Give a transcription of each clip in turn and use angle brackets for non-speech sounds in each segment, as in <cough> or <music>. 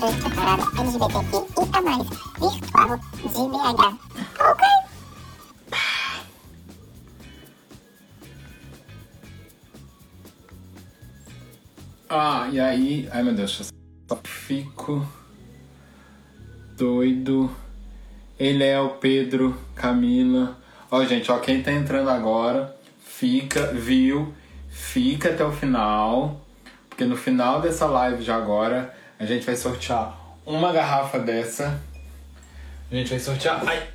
durante a parada LGBTQ e a mais virtual de BH. Ok? Ah, e aí. Ai meu Deus, eu só fico doido. Ele é o Pedro, Camila. Ó, gente, ó, quem tá entrando agora, fica, viu? Fica até o final. Porque no final dessa live de agora, a gente vai sortear uma garrafa dessa. A gente vai sortear ai,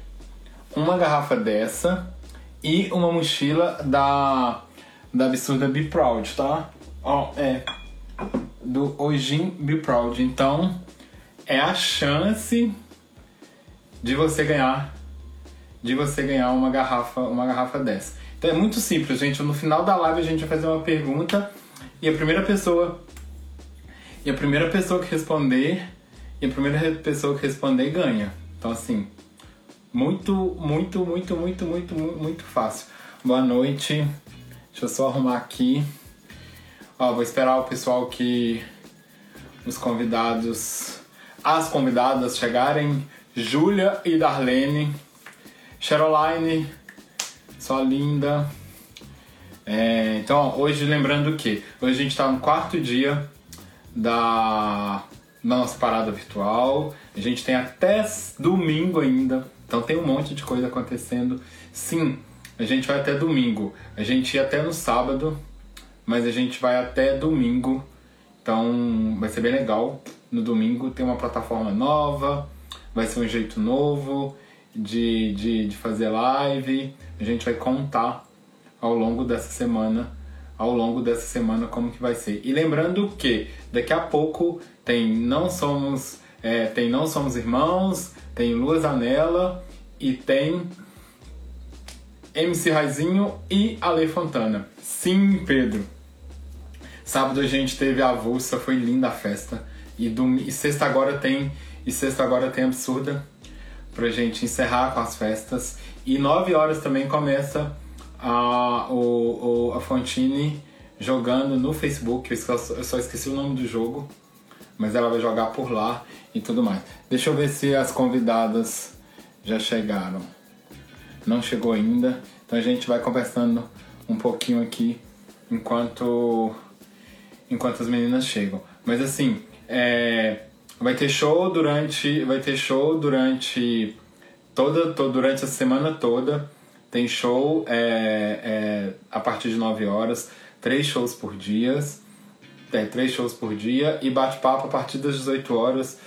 uma garrafa dessa e uma mochila da, da absurda Be Proud, tá? Ó, é. Do Ojin Be Proud. Então, é a chance de você ganhar de você ganhar uma garrafa, uma garrafa dessa. Então é muito simples, gente. No final da live a gente vai fazer uma pergunta e a primeira pessoa e a primeira pessoa que responder e a primeira pessoa que responder ganha. Então assim, muito, muito, muito, muito, muito, muito fácil. Boa noite. Deixa eu só arrumar aqui. Ó, vou esperar o pessoal que os convidados, as convidadas chegarem. Júlia e Darlene. Cheroline, só linda. É, então, hoje lembrando que hoje a gente está no quarto dia da, nossa parada virtual. A gente tem até domingo ainda, então tem um monte de coisa acontecendo. Sim, a gente vai até domingo. A gente ia até no sábado, mas a gente vai até domingo. Então vai ser bem legal. No domingo tem uma plataforma nova, vai ser um jeito novo de, de, de fazer live. A gente vai contar ao longo dessa semana, ao longo dessa semana como que vai ser. E lembrando que daqui a pouco tem não somos é, tem não somos irmãos, tem Lua Zanella e tem MC Raizinho e Ale Fontana. Sim, Pedro. Sábado a gente teve a avulsa, foi linda a festa. E, dom... e sexta agora tem e sexta agora tem absurda pra gente encerrar com as festas. E 9 horas também começa a, o, o, a Fontine jogando no Facebook. Eu só esqueci o nome do jogo, mas ela vai jogar por lá e tudo mais. Deixa eu ver se as convidadas já chegaram. Não chegou ainda, então a gente vai conversando um pouquinho aqui enquanto enquanto as meninas chegam. Mas assim, é, Vai ter show durante. Vai ter show durante. Toda, toda durante a semana toda. Tem show é, é, a partir de 9 horas. Três shows por dia. É, três shows por dia. E bate-papo a partir das 18 horas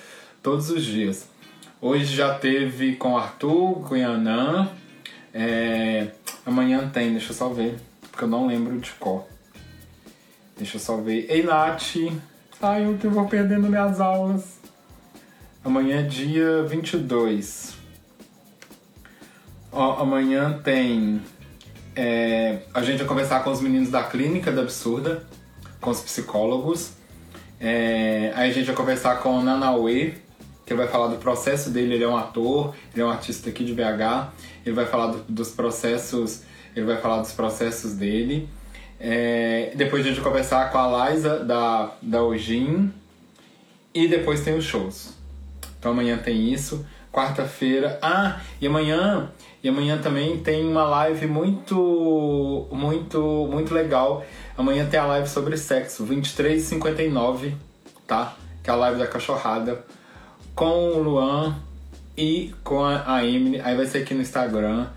todos os dias. Hoje já teve com Arthur, com Yanã. É, amanhã tem, deixa eu só ver, porque eu não lembro de qual. Deixa eu só ver. Ei, Nath! Ai, eu vou perdendo minhas aulas. Amanhã é dia 22. Ó, amanhã tem. É, a gente vai conversar com os meninos da clínica da Absurda, com os psicólogos. É, aí a gente vai conversar com o Nanauê, que vai falar do processo dele. Ele é um ator, ele é um artista aqui de BH. Ele vai falar do, dos processos. Ele vai falar dos processos dele. É, depois a gente vai conversar com a Liza da, da Ojin. E depois tem os shows. Então amanhã tem isso. Quarta-feira. Ah, e amanhã. E amanhã também tem uma live muito, muito, muito legal. Amanhã tem a live sobre sexo, 23h59, tá? Que é a live da cachorrada. Com o Luan e com a Emily. Aí vai ser aqui no Instagram.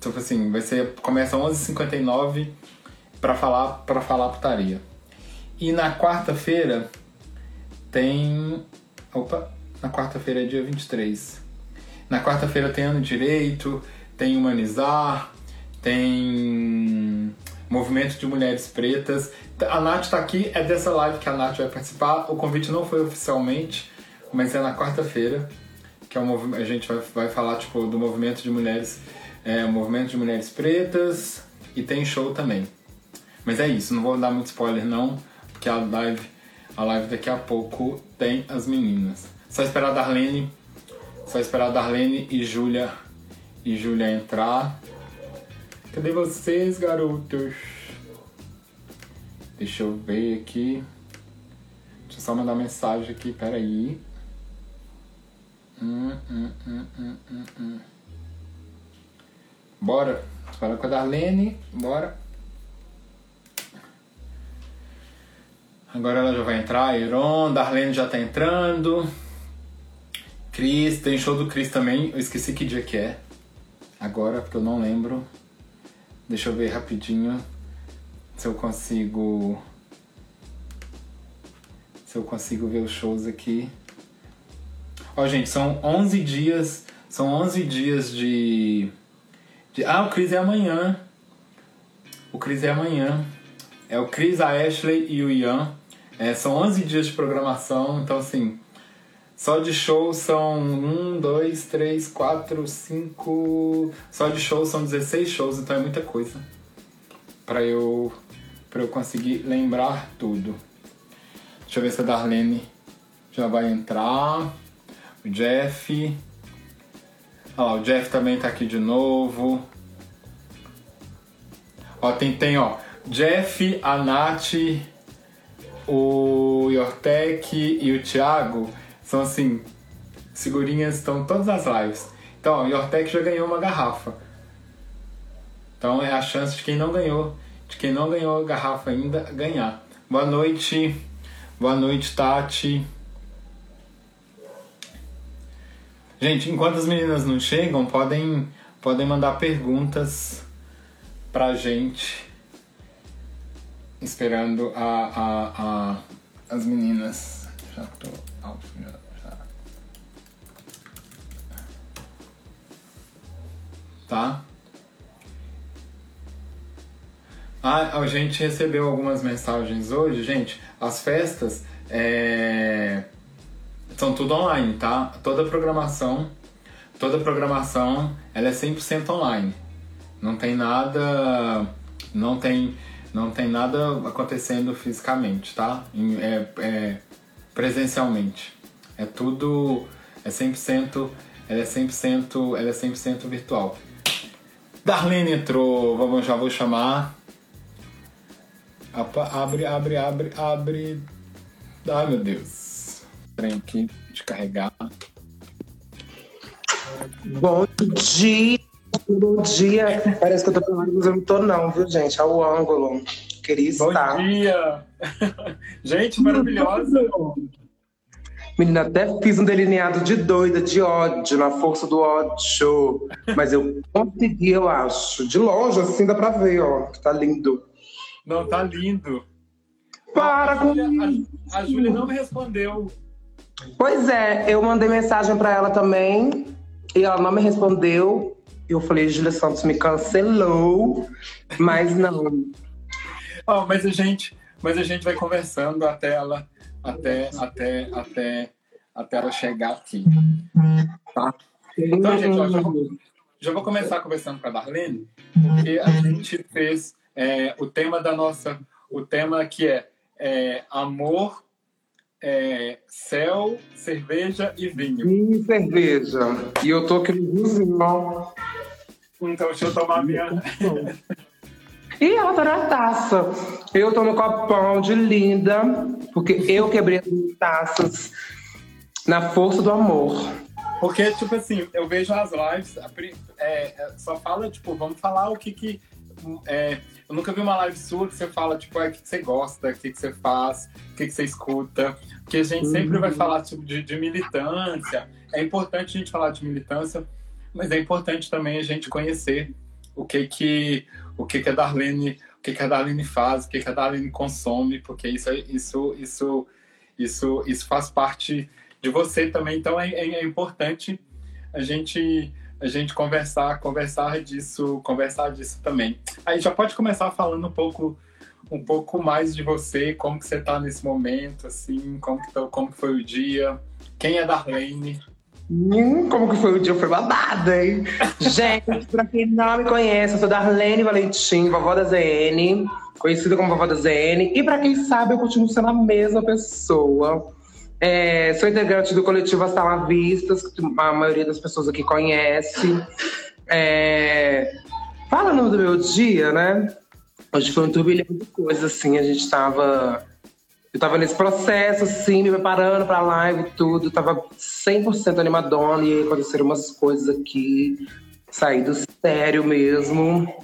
Tipo assim, vai ser. Começa 11h59 pra falar, pra falar putaria. E na quarta-feira tem. Opa! Na quarta-feira é dia 23. Na quarta-feira tem ano direito, tem humanizar, tem movimento de mulheres pretas. A Nath tá aqui, é dessa live que a Nath vai participar. O convite não foi oficialmente, mas é na quarta-feira que é a gente vai, vai falar tipo do movimento de mulheres, é, movimento de mulheres pretas e tem show também. Mas é isso, não vou dar muito spoiler não, porque a live, a live daqui a pouco tem as meninas. Só esperar a Darlene. Só esperar a Darlene e Júlia e Júlia entrar. Cadê vocês, garotos? Deixa eu ver aqui. Deixa eu só mandar mensagem aqui, peraí. Hum, hum, hum, hum, hum, hum. Bora. Fala com a Darlene. Bora. Agora ela já vai entrar. Heron. Darlene já tá entrando. Cris. Tem show do Cris também. Eu esqueci que dia que é. Agora, porque eu não lembro. Deixa eu ver rapidinho se eu consigo. Se eu consigo ver os shows aqui. Ó, gente, são 11 dias. São 11 dias de. de ah, o Chris é amanhã. O Chris é amanhã. É o Chris, a Ashley e o Ian. É, são 11 dias de programação, então assim. Só de show são 1, 2, 3, 4, 5. Só de show são 16 shows, então é muita coisa. Pra eu, pra eu conseguir lembrar tudo. Deixa eu ver se a Darlene já vai entrar. O Jeff. Olha o Jeff também tá aqui de novo. Ó, tem, tem, ó. Jeff, a Nath, o Yortek e o Thiago são assim. Figurinhas estão todas as lives. Então, o Yortek já ganhou uma garrafa. Então é a chance de quem não ganhou, de quem não ganhou a garrafa ainda, ganhar. Boa noite. Boa noite, Tati. Gente, enquanto as meninas não chegam, podem, podem mandar perguntas pra gente. Esperando a, a, a, as meninas. Já tô. Já, já. Tá? Ah, a gente recebeu algumas mensagens hoje, gente. As festas é, são tudo online, tá? Toda programação, toda programação, ela é 100% online. Não tem nada, não tem, não tem nada acontecendo fisicamente, tá? É, é presencialmente. É tudo, é 100%, ela é 100%, ela é 100% virtual. Darlene entrou, vamos, já vou chamar. Abre, abre, abre, abre. Ai meu Deus. Trem aqui de carregar. Bom dia, bom dia. Parece que eu tô falando, mas eu não tô, não, viu, gente? É o ângulo. Queria estar. Bom dia! <laughs> gente maravilhosa! <laughs> Menina, até fiz um delineado de doida, de ódio, na força do ódio. Mas eu consegui, eu acho. De longe, assim, dá pra ver, ó, tá lindo. Não, tá lindo. Para com isso. A, a Júlia não me respondeu. Pois é, eu mandei mensagem para ela também e ela não me respondeu. Eu falei, Júlia Santos me cancelou, mas não. oh, mas a gente, mas a gente vai conversando até ela, até, até, até, até ela chegar aqui, tá? Então, gente, ó, já, vou, já vou começar conversando com a Darlene, porque a gente fez é, o tema da nossa, o tema que é, é amor é, céu, cerveja e vinho. Vinho e cerveja. E eu tô aqui no. Então deixa eu tomar minha. E ela tá na taça. Eu tô no copão de linda, porque eu quebrei as taças na força do amor. Porque, tipo assim, eu vejo as lives, é, só fala, tipo, vamos falar o que que. É, eu nunca vi uma live sua que você fala, tipo, é, o que, que você gosta, o que, que você faz, o que, que você escuta. Porque a gente sempre vai uhum. falar tipo, de, de militância. É importante a gente falar de militância, mas é importante também a gente conhecer o que que o que que a Darlene o que que a Darlene faz, o que que a Darlene consome, porque isso isso isso isso isso faz parte de você também. Então é, é, é importante a gente a gente conversar conversar disso conversar disso também. Aí já pode começar falando um pouco um pouco mais de você, como que você está nesse momento, assim, como que, tá, como que foi o dia, quem é Darlene? Hum, como que foi o dia? Foi babado, hein? Gente, <laughs> pra quem não me conhece, eu sou Darlene Valentim, vovó da ZN, conhecida como vovó da ZN. E pra quem sabe, eu continuo sendo a mesma pessoa. É, sou integrante do coletivo As Talavistas, que a maioria das pessoas aqui conhece. É, falando do meu dia, né? Hoje foi um turbilhão de coisas, assim. A gente tava Eu tava nesse processo, assim, me preparando pra live e tudo. Tava 100% animadona e aconteceram umas coisas aqui. Saí do sério mesmo.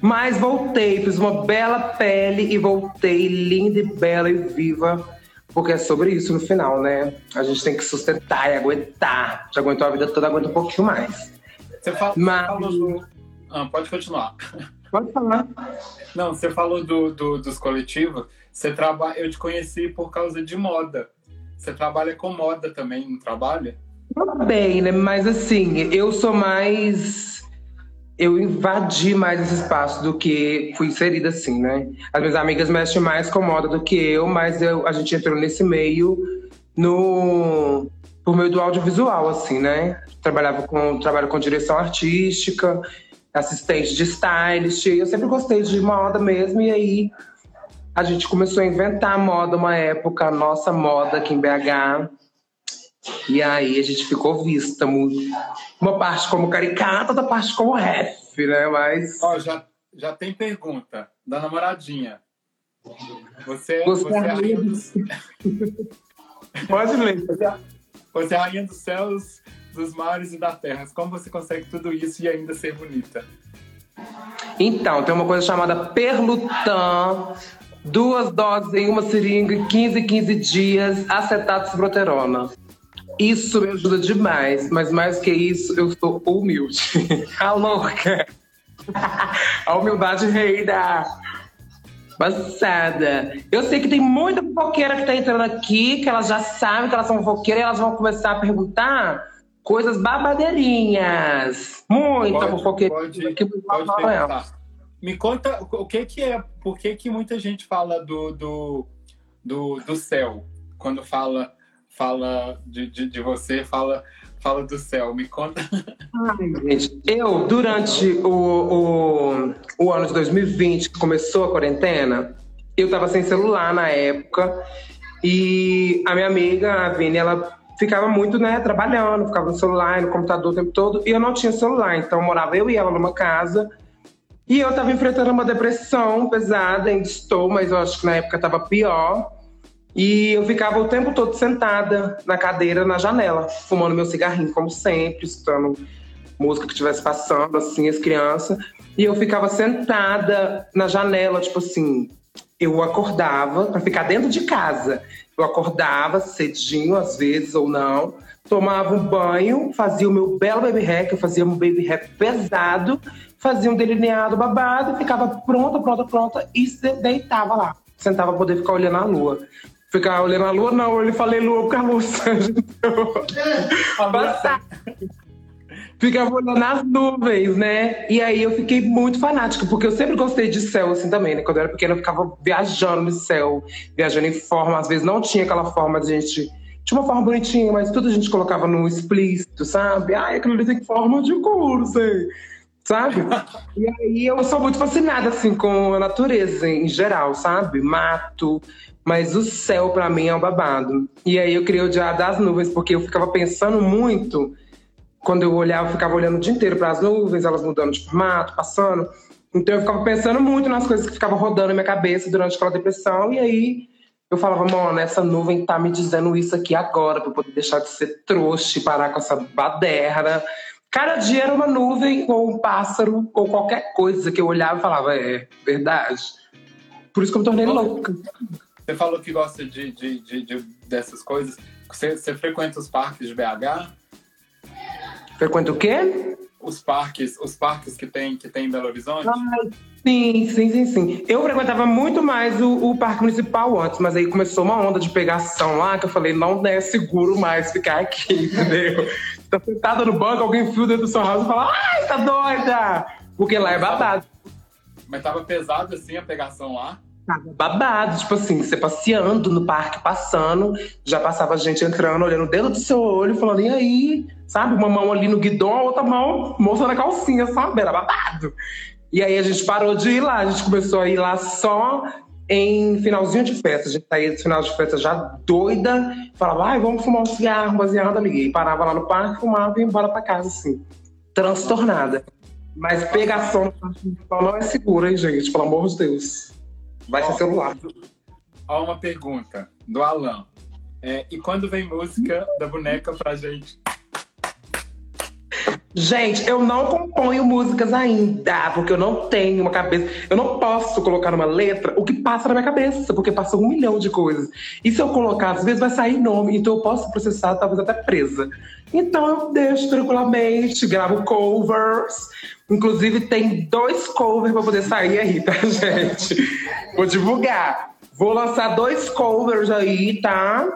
Mas voltei, fiz uma bela pele e voltei linda e bela e viva. Porque é sobre isso no final, né? A gente tem que sustentar e aguentar. Já aguentou a vida toda, aguenta um pouquinho mais. Você fala, Mas- falou. Ah, pode continuar. Pode falar. Não, você falou do, do- dos coletivos. Você traba... Eu te conheci por causa de moda. Você trabalha com moda também, não trabalha? Bem, né? Mas assim, eu sou mais. Eu invadi mais esse espaço do que fui inserida assim, né? As minhas amigas mexem mais com moda do que eu, mas eu, a gente entrou nesse meio no por meio do audiovisual, assim, né? Trabalhava com trabalho com direção artística, assistente de stylist. Eu sempre gostei de moda mesmo, e aí a gente começou a inventar moda uma época, a nossa moda aqui em BH. E aí a gente ficou vista muito. Uma parte como caricata, outra parte como ref, né? Mas. Ó, já, já tem pergunta da namoradinha. Você, Você você, é rainha do, Pode ler. <laughs> você é a rainha dos céus, dos mares e da terra. Como você consegue tudo isso e ainda ser bonita? Então, tem uma coisa chamada Perlutan. Duas doses em uma seringa, 15 15 dias, acetato ciproterona. Isso me ajuda demais, mas mais que isso, eu sou humilde. <laughs> A louca! <laughs> A humildade reina! Passada. Eu sei que tem muita fofoqueira que tá entrando aqui, que elas já sabem que elas são fofoqueiras e elas vão começar a perguntar coisas babadeirinhas. Muita Pode, fofoqueira. pode, pode perguntar. Me conta o que que é, por que que muita gente fala do, do, do, do céu? Quando fala, fala de, de, de você, fala, fala do céu. Me conta. Ai, gente, eu, durante o, o, o ano de 2020, que começou a quarentena, eu tava sem celular na época. E a minha amiga, a Vini, ela ficava muito, né, trabalhando, ficava no celular, no computador o tempo todo. E eu não tinha celular, então morava eu e ela numa casa. E eu tava enfrentando uma depressão pesada, ainda estou, mas eu acho que na época tava pior. E eu ficava o tempo todo sentada na cadeira, na janela, fumando meu cigarrinho, como sempre, escutando música que estivesse passando, assim, as crianças. E eu ficava sentada na janela, tipo assim, eu acordava para ficar dentro de casa. Eu acordava cedinho, às vezes, ou não, tomava um banho, fazia o meu belo baby hack, eu fazia um baby hack pesado, fazia um delineado babado, ficava pronta, pronta, pronta, e deitava lá. Sentava pra poder ficar olhando a lua. Ficar olhando a lua, não, eu falei lua porque a lua <laughs> Passar. Ficava olhando as nuvens, né? E aí eu fiquei muito fanática, porque eu sempre gostei de céu assim também, né? Quando eu era pequena, eu ficava viajando no céu, viajando em forma. Às vezes não tinha aquela forma de gente. Tinha uma forma bonitinha, mas tudo a gente colocava no explícito, sabe? Ai, aquilo ali tem forma de cu, sei. Sabe? <laughs> E aí eu sou muito fascinada, assim, com a natureza em geral, sabe? Mato, mas o céu pra mim é um babado. E aí eu queria odiar das nuvens, porque eu ficava pensando muito quando eu olhava, eu ficava olhando o dia inteiro para as nuvens, elas mudando de formato, passando. Então eu ficava pensando muito nas coisas que ficavam rodando na minha cabeça durante aquela depressão. E aí eu falava, mano, essa nuvem tá me dizendo isso aqui agora, eu poder deixar de ser trouxa e parar com essa baderna. Cada dia era uma nuvem, ou um pássaro, ou qualquer coisa que eu olhava e falava, é verdade. Por isso que eu me tornei louca. Você falou que gosta de, de, de, de- dessas coisas. Você, você frequenta os parques de BH? Frequenta o quê? Os parques, os parques que tem, que tem em Belo Horizonte? Sim, sim, sim, sim. Eu frequentava muito mais o, o Parque Municipal antes, mas aí começou uma onda de pegação lá que eu falei, não é seguro mais ficar aqui, <laughs> entendeu? Tá sentada no banco, alguém fio dentro do seu house e fala, ai, tá doida! Porque lá é babado. Mas tava pesado assim a pegação lá? Tava babado, tipo assim, você passeando no parque, passando, já passava gente entrando, olhando dentro do seu olho, falando, e aí? Sabe? Uma mão ali no guidão, a outra mão mostrando a calcinha, sabe? Era babado. E aí a gente parou de ir lá, a gente começou a ir lá só em finalzinho de festa. A gente saía do final de festa já doida, falava, ai, vamos fumar um cigarro, baseado, liguei. Parava lá no parque, fumava e ia embora pra casa, assim, transtornada. Mas pegação não é segura, hein, gente? Pelo amor de Deus. Vai ser celular. ó, uma pergunta do Alan. É, e quando vem música da boneca pra gente? Gente, eu não componho músicas ainda, porque eu não tenho uma cabeça. Eu não posso colocar numa letra o que passa na minha cabeça, porque passa um milhão de coisas. E se eu colocar, às vezes vai sair nome, então eu posso processar, talvez até presa. Então eu deixo tranquilamente, gravo covers. Inclusive, tem dois covers para poder sair aí, tá, <laughs> gente? Vou divulgar. Vou lançar dois covers aí, tá?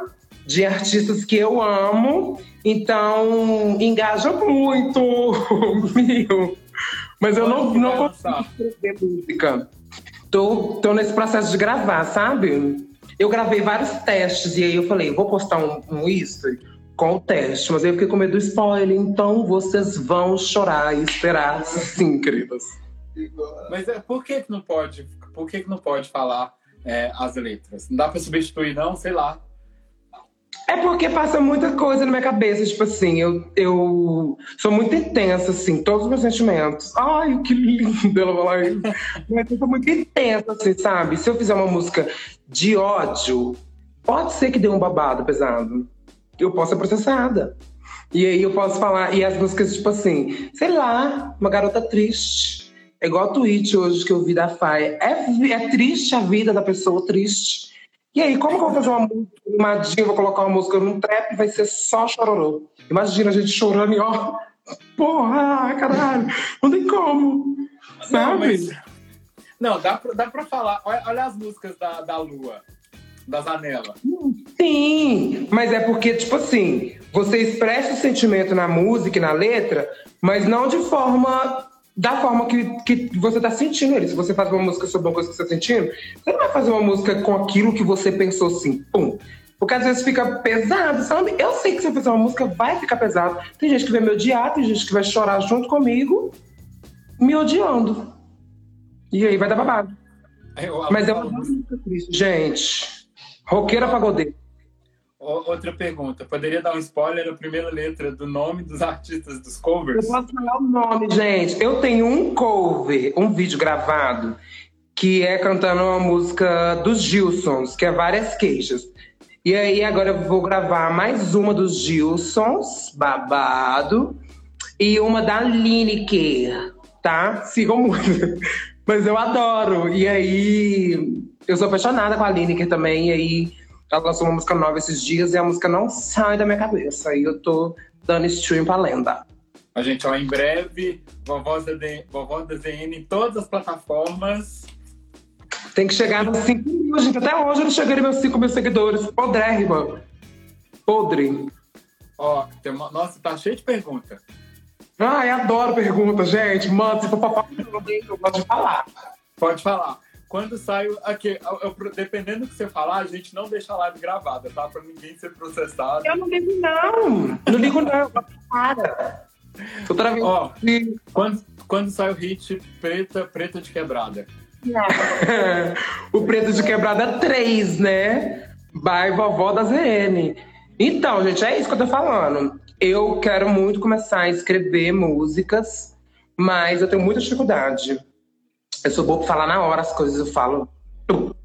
De artistas que eu amo. Então, engaja muito, <laughs> viu? Mas eu não, não consigo escrever música. Tô, tô nesse processo de gravar, sabe? Eu gravei vários testes e aí eu falei, vou postar um, um history com o teste, mas aí eu fiquei com medo do spoiler, então vocês vão chorar e esperar sim, queridas. Mas é, por que, que não pode? Por que, que não pode falar é, as letras? Não dá para substituir, não? Sei lá. É porque passa muita coisa na minha cabeça, tipo assim, eu, eu sou muito intensa, assim, todos os meus sentimentos. Ai, que lindo ela falar isso. Mas eu sou muito intensa, assim, sabe? Se eu fizer uma música de ódio, pode ser que dê um babado pesado. Eu posso ser processada. E aí eu posso falar, e as músicas, tipo assim, sei lá, uma garota triste. É igual a tweet hoje que eu vi da Faia. É, é triste a vida da pessoa triste. E aí, como que eu vou fazer uma música animadinha, vou colocar uma música num trap, vai ser só chororô. Imagina a gente chorando e ó, porra, caralho, não tem como, sabe? Não, mas... não dá, pra, dá pra falar, olha, olha as músicas da, da Lua, da Zanella. Sim, mas é porque, tipo assim, você expressa o sentimento na música e na letra, mas não de forma da forma que, que você tá sentindo ele. Se você faz uma música sobre uma coisa que você tá sentindo, você não vai fazer uma música com aquilo que você pensou assim, pum. Porque às vezes fica pesado, sabe? Eu sei que se eu fizer uma música vai ficar pesado. Tem gente que vai me odiar, tem gente que vai chorar junto comigo, me odiando. E aí vai dar babado. Eu, Mas é uma música triste. Gente, roqueira pagodeira. Outra pergunta, poderia dar um spoiler da primeira letra do nome dos artistas dos covers? Eu posso falar o nome, gente. Eu tenho um cover, um vídeo gravado, que é cantando uma música dos Gilsons, que é várias queixas. E aí agora eu vou gravar mais uma dos Gilsons, babado, e uma da Lineker, tá? Sigam muito. <laughs> Mas eu adoro. E aí eu sou apaixonada com a Lineker também, e aí ela lançou uma música nova esses dias e a música não sai da minha cabeça. E eu tô dando stream pra lenda. A gente, ó, em breve, Vovó da, D... Vovó da ZN em todas as plataformas. Tem que chegar nos 5 mil, gente. Até hoje eu não cheguei nos meus 5 mil seguidores. Podrérrima. Podre. Ó, tem uma... nossa, tá cheio de pergunta. Ai, adoro pergunta, gente. Manda, se for papai, eu gosto de falar. Pode falar quando sai aqui, eu, eu, dependendo do que você falar, a gente não deixa a live gravada, tá? Pra ninguém ser processado. Eu não ligo, não. Não ligo, não. Para. Outra vez. Ó, quando, quando sai o hit Preta, Preta de Quebrada? <laughs> o Preta de Quebrada 3, né? By Vovó da ZN. Então, gente, é isso que eu tô falando. Eu quero muito começar a escrever músicas, mas eu tenho muita dificuldade. Eu sou boa pra falar na hora as coisas, eu falo.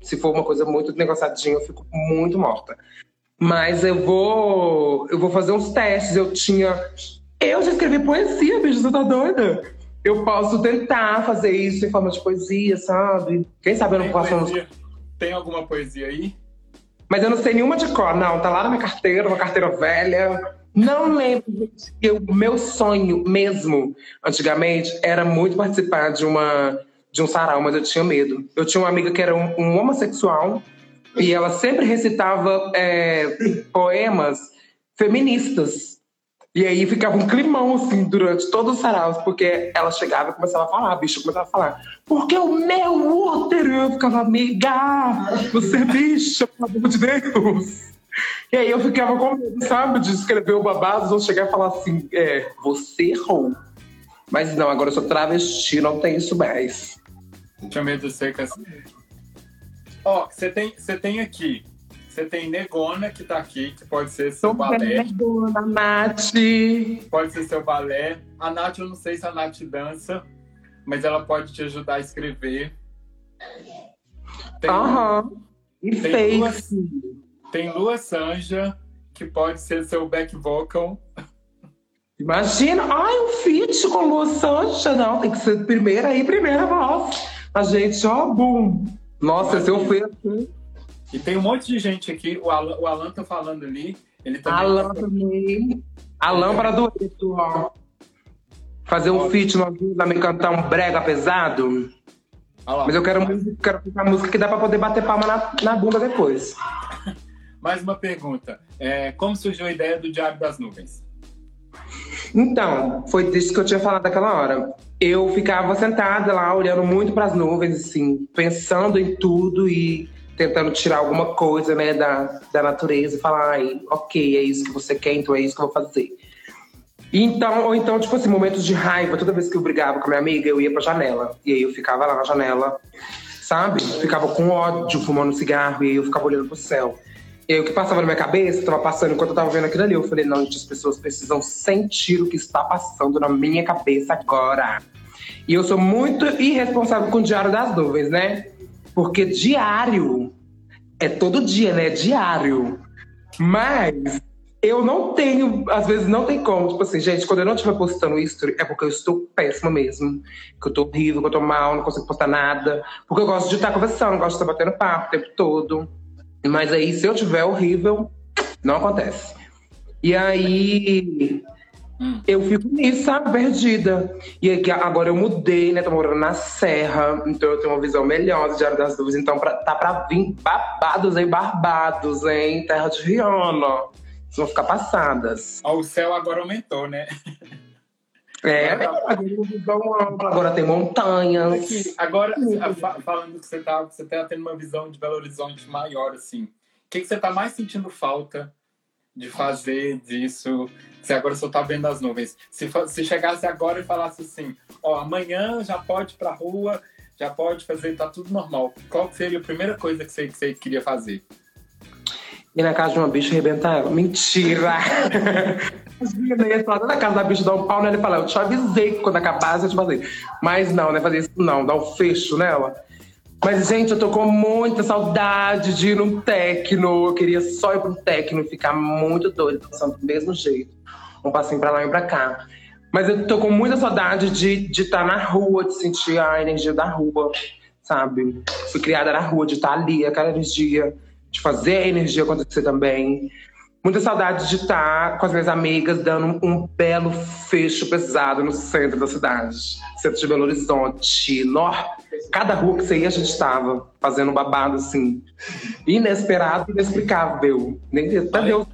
Se for uma coisa muito negociadinha, eu fico muito morta. Mas eu vou. Eu vou fazer uns testes. Eu tinha. Eu já escrevi poesia, bicho, você tá doida? Eu posso tentar fazer isso em forma de poesia, sabe? Quem sabe eu não posso. Poesia? Tem alguma poesia aí? Mas eu não sei nenhuma de cor, não. Tá lá na minha carteira, uma carteira velha. Não lembro o meu sonho mesmo, antigamente, era muito participar de uma de um sarau, mas eu tinha medo. Eu tinha uma amiga que era um, um homossexual e ela sempre recitava é, poemas feministas. E aí ficava um climão, assim, durante todos os saraus, porque ela chegava e começava a falar, bicho começava a falar, porque o meu útero, eu ficava, amiga, você é bicha, pelo amor de Deus. E aí eu ficava com medo, sabe, de escrever o babado, ou chegar e falar assim, é, você errou. Mas não, agora eu sou travesti, não tem isso mais. Tinha medo de ser assim. Ó, você tem, você tem aqui. Você tem Negona, que tá aqui, que pode ser seu balé. Negona, Nath. Pode ser seu balé. A Nath, eu não sei se a Nath dança, mas ela pode te ajudar a escrever. Aham. Uhum. E Tem fake. duas- Tem Lua Sanja, que pode ser seu back vocal. Imagina, ai, um feat com Lua Sancha. Não, tem que ser primeira aí, primeira voz. A gente, ó, bum. Nossa, se eu fui assim. E tem um monte de gente aqui. O Alan, o Alan tá falando ali. Ele também. Alan também. A lâmpada do Eto, ó. Fazer um feat nós duas, também cantar um brega pesado. Olha lá. Mas eu quero, música- quero cantar música que dá pra poder bater palma na, na bunda depois. <laughs> Mais uma pergunta. É, como surgiu a ideia do Diário das Nuvens? Então, foi disso que eu tinha falado naquela hora. Eu ficava sentada lá, olhando muito para as nuvens, assim, pensando em tudo e tentando tirar alguma coisa, né, da, da natureza e falar, ai, ok, é isso que você quer, então é isso que eu vou fazer. E Então, ou então, tipo assim, momentos de raiva, toda vez que eu brigava com a minha amiga, eu ia pra janela. E aí eu ficava lá na janela, sabe? Ficava com ódio, fumando cigarro, e aí eu ficava olhando pro céu. E aí o que passava na minha cabeça, tava passando enquanto eu tava vendo aquilo ali. Eu falei, não, gente, as pessoas precisam sentir o que está passando na minha cabeça agora. E eu sou muito irresponsável com o Diário das Nuvens, né? Porque diário é todo dia, né? Diário. Mas eu não tenho, às vezes não tem como. Tipo assim, gente, quando eu não estiver postando isso, é porque eu estou péssima mesmo. Que eu tô horrível, que eu tô mal, não consigo postar nada. Porque eu gosto de estar conversando, gosto de estar batendo papo o tempo todo. Mas aí, se eu tiver horrível, não acontece. E aí, Hum. eu fico nisso, sabe, perdida. E aí, que agora eu mudei, né? Tô morando na Serra, então eu tenho uma visão melhor do Diário das Dúvidas. Então pra- tá pra vir babados, hein? Barbados, hein? Terra de Rihanna. Vocês vão ficar passadas. Ó, o céu agora aumentou, né? É, agora tem agora tem montanhas. Aqui, agora, falando que você tá, você tá tendo uma visão de Belo Horizonte maior, assim. O que, que você tá mais sentindo falta de fazer disso? Você agora só tá vendo as nuvens. Se, se chegasse agora e falasse assim, ó, amanhã já pode ir pra rua, já pode fazer, tá tudo normal. Qual seria a primeira coisa que você, que você queria fazer? Ir na casa de uma bicha e arrebentar ela. Mentira! <laughs> As meninas iam falar, na casa da bicha, dar um pau nela e falar, eu te avisei que quando acabasse eu te fazer. Mas não, né? Fazer isso não, dar um fecho nela. Mas, gente, eu tô com muita saudade de ir num tecno. Eu queria só ir pro tecno e ficar muito doida, dançando do mesmo jeito. Um passinho pra lá e pra cá. Mas eu tô com muita saudade de estar na rua, de sentir a energia da rua, sabe? Fui criada na rua, de estar ali, aquela energia, de fazer a energia acontecer também. Muita saudade de estar com as minhas amigas dando um belo fecho pesado no centro da cidade. Centro de Belo Horizonte. Nó, cada rua que você ia, a gente estava fazendo um babado assim. Inesperado, inexplicável. Nem até Deus.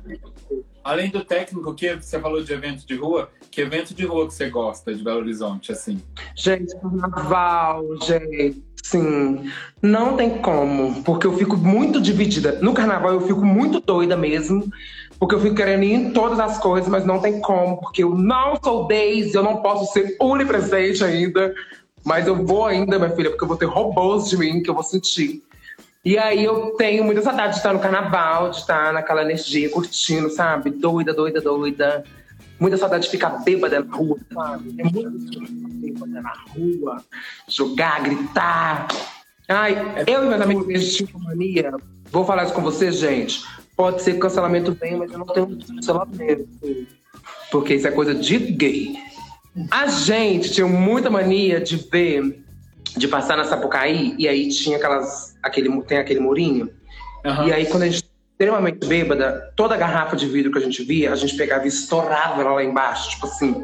Além do técnico, que você falou de evento de rua, que evento de rua que você gosta de Belo Horizonte, assim? Gente, carnaval, gente. Sim, não tem como, porque eu fico muito dividida. No carnaval eu fico muito doida mesmo, porque eu fico querendo ir em todas as coisas, mas não tem como, porque eu não sou Daisy, eu não posso ser onipresente ainda. Mas eu vou ainda, minha filha, porque eu vou ter robôs de mim que eu vou sentir. E aí eu tenho muita saudade de estar no carnaval, de estar naquela energia, curtindo, sabe? Doida, doida, doida. Muita saudade de ficar bêbada na rua, sabe? É muito bêbada na rua, jogar, gritar. Ai, eu e meus amigos, mania. Vou falar isso com você, gente. Pode ser cancelamento venha, mas eu não tenho cancelamento. Porque isso é coisa de gay. A gente tinha muita mania de ver, de passar na Sapucaí, e aí tinha aquelas. Aquele, tem aquele murinho. Aham. E aí, quando a gente extremamente bêbada, toda garrafa de vidro que a gente via, a gente pegava e estourava ela lá embaixo, tipo assim,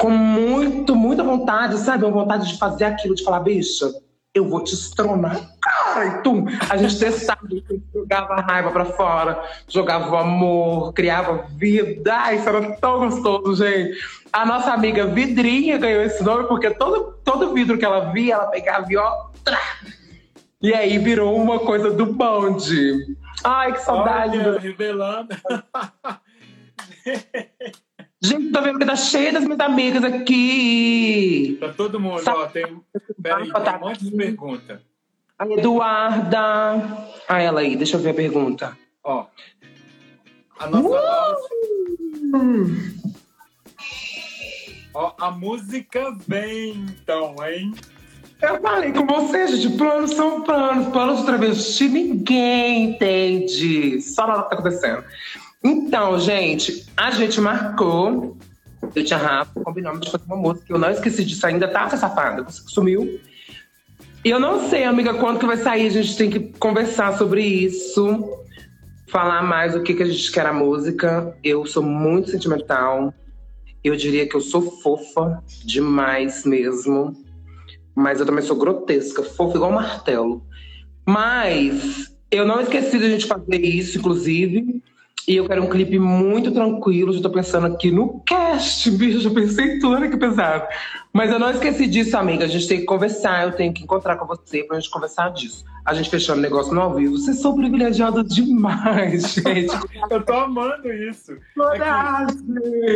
com muito, muita vontade, sabe? Uma vontade de fazer aquilo, de falar, bicha, eu vou te estronar. Cara, e tum! A gente testava, jogava a raiva pra fora, jogava o amor, criava vida. Ai, isso era tão gostoso, gente. A nossa amiga Vidrinha ganhou esse nome porque todo, todo vidro que ela via, ela pegava e ó. E aí virou uma coisa do bonde. Ai, que saudade. Olha, revelando. <laughs> Gente, tô vendo que tá cheia das minhas amigas aqui. Pra todo mundo, Sa- ó, tem, peraí, tem um monte de pergunta. A Eduarda. Ah, ela aí, deixa eu ver a pergunta. Ó, a nossa house, ó, a música vem então, hein? Eu falei com você, gente, planos são planos. Planos de travesti, ninguém entende. Só nada tá acontecendo. Então, gente, a gente marcou. Eu tinha Rafa, combinamos de fazer uma música. Eu não esqueci disso ainda, tá, essa safada? Você sumiu. E eu não sei, amiga, quando que vai sair. A gente tem que conversar sobre isso. Falar mais o que, que a gente quer a música. Eu sou muito sentimental. Eu diria que eu sou fofa demais mesmo. Mas eu também sou grotesca, fofa igual um martelo. Mas eu não esqueci de a gente fazer isso, inclusive. E eu quero um clipe muito tranquilo. Já tô pensando aqui no cast, <laughs> bicho. Já pensei tudo, olha que pesado. Mas eu não esqueci disso, amiga. A gente tem que conversar. Eu tenho que encontrar com você pra gente conversar disso. A gente fechando o negócio no ao vivo. Vocês são privilegiados demais, <laughs> gente. Eu tô amando isso. É Coragem!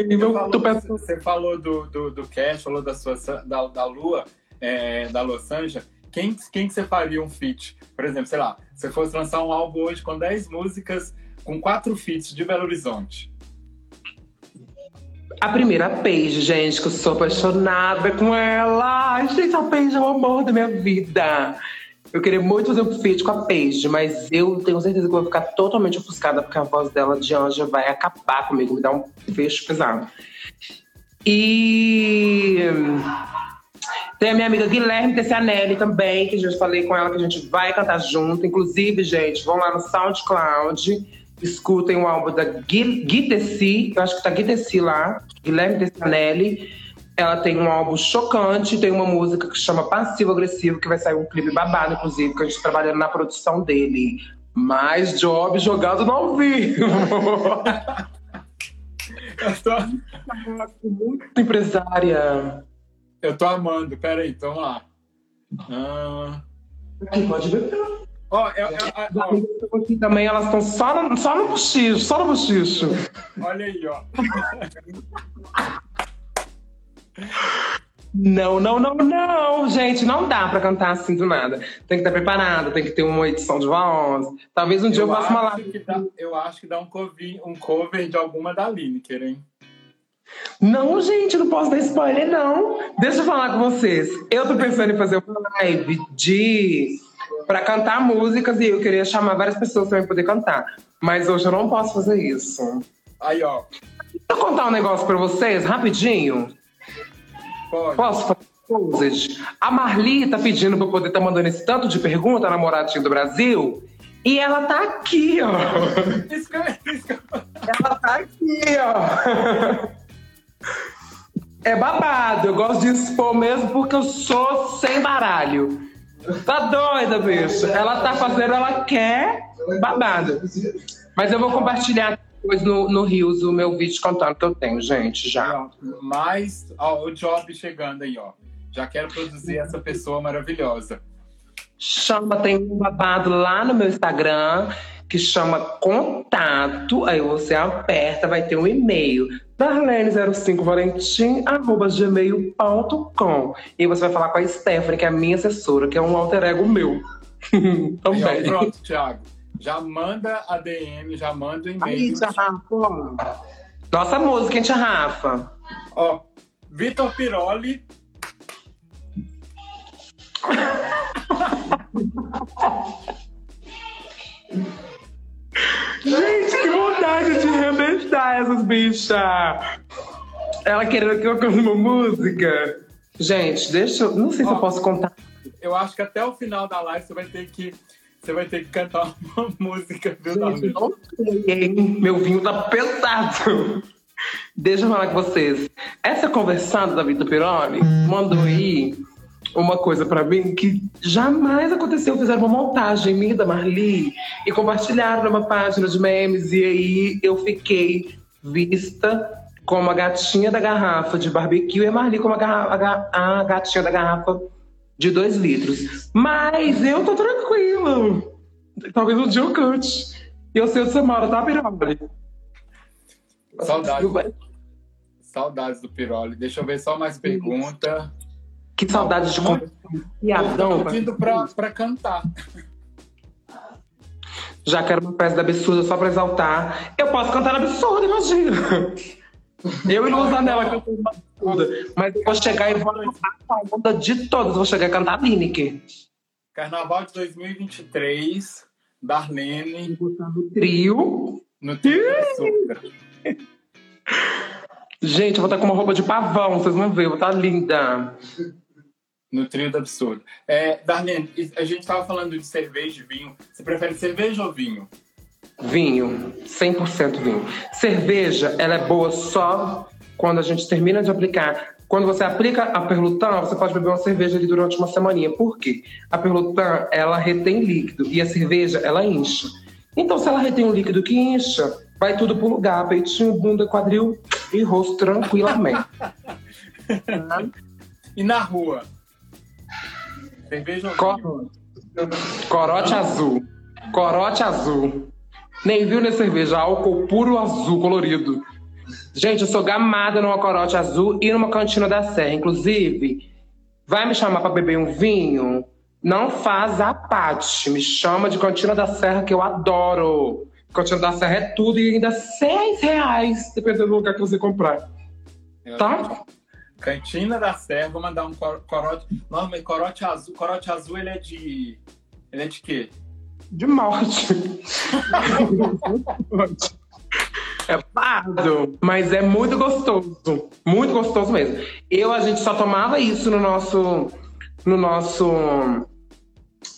Você falou, você falou do, do, do cast, falou da, sua, da, da Lua, é, da Los Angeles. Quem, quem que você faria um feat? Por exemplo, sei lá, se você fosse lançar um álbum hoje com 10 músicas, com quatro feats de Belo Horizonte. A primeira, Paige, gente, que eu sou apaixonada com ela. Ai, gente, a Paige é o amor da minha vida. Eu queria muito fazer um feat com a Paige, mas eu tenho certeza que vou ficar totalmente ofuscada porque a voz dela de anja vai acabar comigo, me dar um fecho pesado. E tem a minha amiga Guilherme Tessianelli também, que eu já falei com ela que a gente vai cantar junto. Inclusive, gente, vão lá no SoundCloud, escutem o álbum da Gui, Gui Tessi, eu acho que tá Gui Tessi lá, Guilherme Tessianelli. Ela tem um álbum chocante, tem uma música que chama Passivo Agressivo, que vai sair um clipe babado, inclusive, que a gente tá trabalhando na produção dele. Mais job jogado no ao vivo. <laughs> Eu tô, Muito empresária. Eu tô amando. Pera aí, então lá. Ah, Aqui, pode ver. ó, eu- eu- ó, Aqui também elas estão só no, só no bochicho, só no bochicho. olha aí, ó. Não, não, não, não, gente, não dá pra cantar assim do nada. Tem que estar preparada, tem que ter uma edição de voz. Talvez um dia eu, faça uma live. dá, eu acho que dá um cover, um cover de alguma da Lineker, hein? Não, gente, não posso dar spoiler, não. Deixa eu falar com vocês. Eu tô pensando em fazer uma live de. pra cantar músicas e eu queria chamar várias pessoas pra eu poder cantar. Mas hoje eu não posso fazer isso. Aí, ó. Deixa eu contar um negócio pra vocês, rapidinho. Pode. Posso fazer coisas? A Marli tá pedindo pra eu poder estar mandando esse tanto de pergunta, a namoradinha do Brasil. E ela tá aqui, ó. Ela tá aqui, ó. <laughs> É babado, eu gosto de expor mesmo porque eu sou sem baralho. Tá doida, bicho. Ela tá fazendo, ela quer babado. Mas eu vou compartilhar depois no, no Rios o meu vídeo cantando que eu tenho, gente, já. Mas, ó, o job chegando aí, ó. Já quero produzir essa pessoa maravilhosa. Chama, tem um babado lá no meu Instagram que chama Contato. Aí você aperta, vai ter um e-mail. darlene05valentim.gmail.com E você vai falar com a Stephanie, que é a minha assessora, que é um alter ego meu. <laughs> Aí, ó, Também. pronto, Thiago. Já manda a DM, já manda o Aí, e-mail. tia Rafa. Nossa música, hein, tia Rafa? Ó, Vitor Piroli. <laughs> Gente, que vontade de arrebentar essas bichas! Ela querendo que eu cante uma música. Gente, deixa eu. Não sei se eu Ó. posso contar. Eu acho que até o final da live você vai ter que, você vai ter que cantar <laughs> uma música, viu, Davi? Gente, não sei? Meu vinho tá pesado. Deixa eu falar com vocês. Essa conversada da Vitor Pironi mandou aí uma coisa pra mim que jamais aconteceu. Fizeram uma montagem minha da Marli e compartilharam numa página de memes. E aí eu fiquei vista como a gatinha da garrafa de barbecue e a Marli como a, garra- a ga- a gatinha da garrafa de dois litros. Mas eu tô tranquilo. Talvez um dia eu cante. E eu sei você mora, tá, Piroli? Saudades. Saudades do Piroli. Deixa eu ver só mais pergunta. Que saudade de conversar. Tô Piadão. pedindo pra, pra cantar. Já quero uma peça da absurda só pra exaltar. Eu posso cantar na absurda, imagina. Eu e Luz Anela cantando Mas eu vou chegar e vou cantar a onda de todas. Vou chegar a cantar Lineker. Carnaval de 2023, Darlene. No trio. No trio. Gente, eu vou estar com uma roupa de pavão, vocês vão ver, eu vou estar linda. No trio do absurdo. É, Darlene, a gente tava falando de cerveja e vinho. Você prefere cerveja ou vinho? Vinho, 100% vinho. Cerveja, ela é boa só quando a gente termina de aplicar. Quando você aplica a Perlutan, você pode beber uma cerveja ali durante uma semaninha. Por quê? A Perlutan, ela retém líquido e a cerveja, ela incha. Então, se ela retém um líquido que incha, vai tudo pro lugar. Peitinho, bunda, quadril e rosto tranquilamente. <laughs> E na rua? Cerveja? Cor... Corote azul. Corote azul. Nem viu nem cerveja, álcool puro azul colorido. Gente, eu sou gamada numa corote azul e numa cantina da Serra. Inclusive, vai me chamar para beber um vinho? Não faz a parte. Me chama de cantina da Serra, que eu adoro. Cantina da Serra é tudo e ainda seis reais, dependendo do lugar que você comprar. Tá? Cantina da Serra, vou mandar um cor- corote. Não, mas corote azul. Corote azul ele é de. Ele é de quê? De morte. É pardo, mas é muito gostoso. Muito gostoso mesmo. Eu, a gente só tomava isso no nosso. No nosso.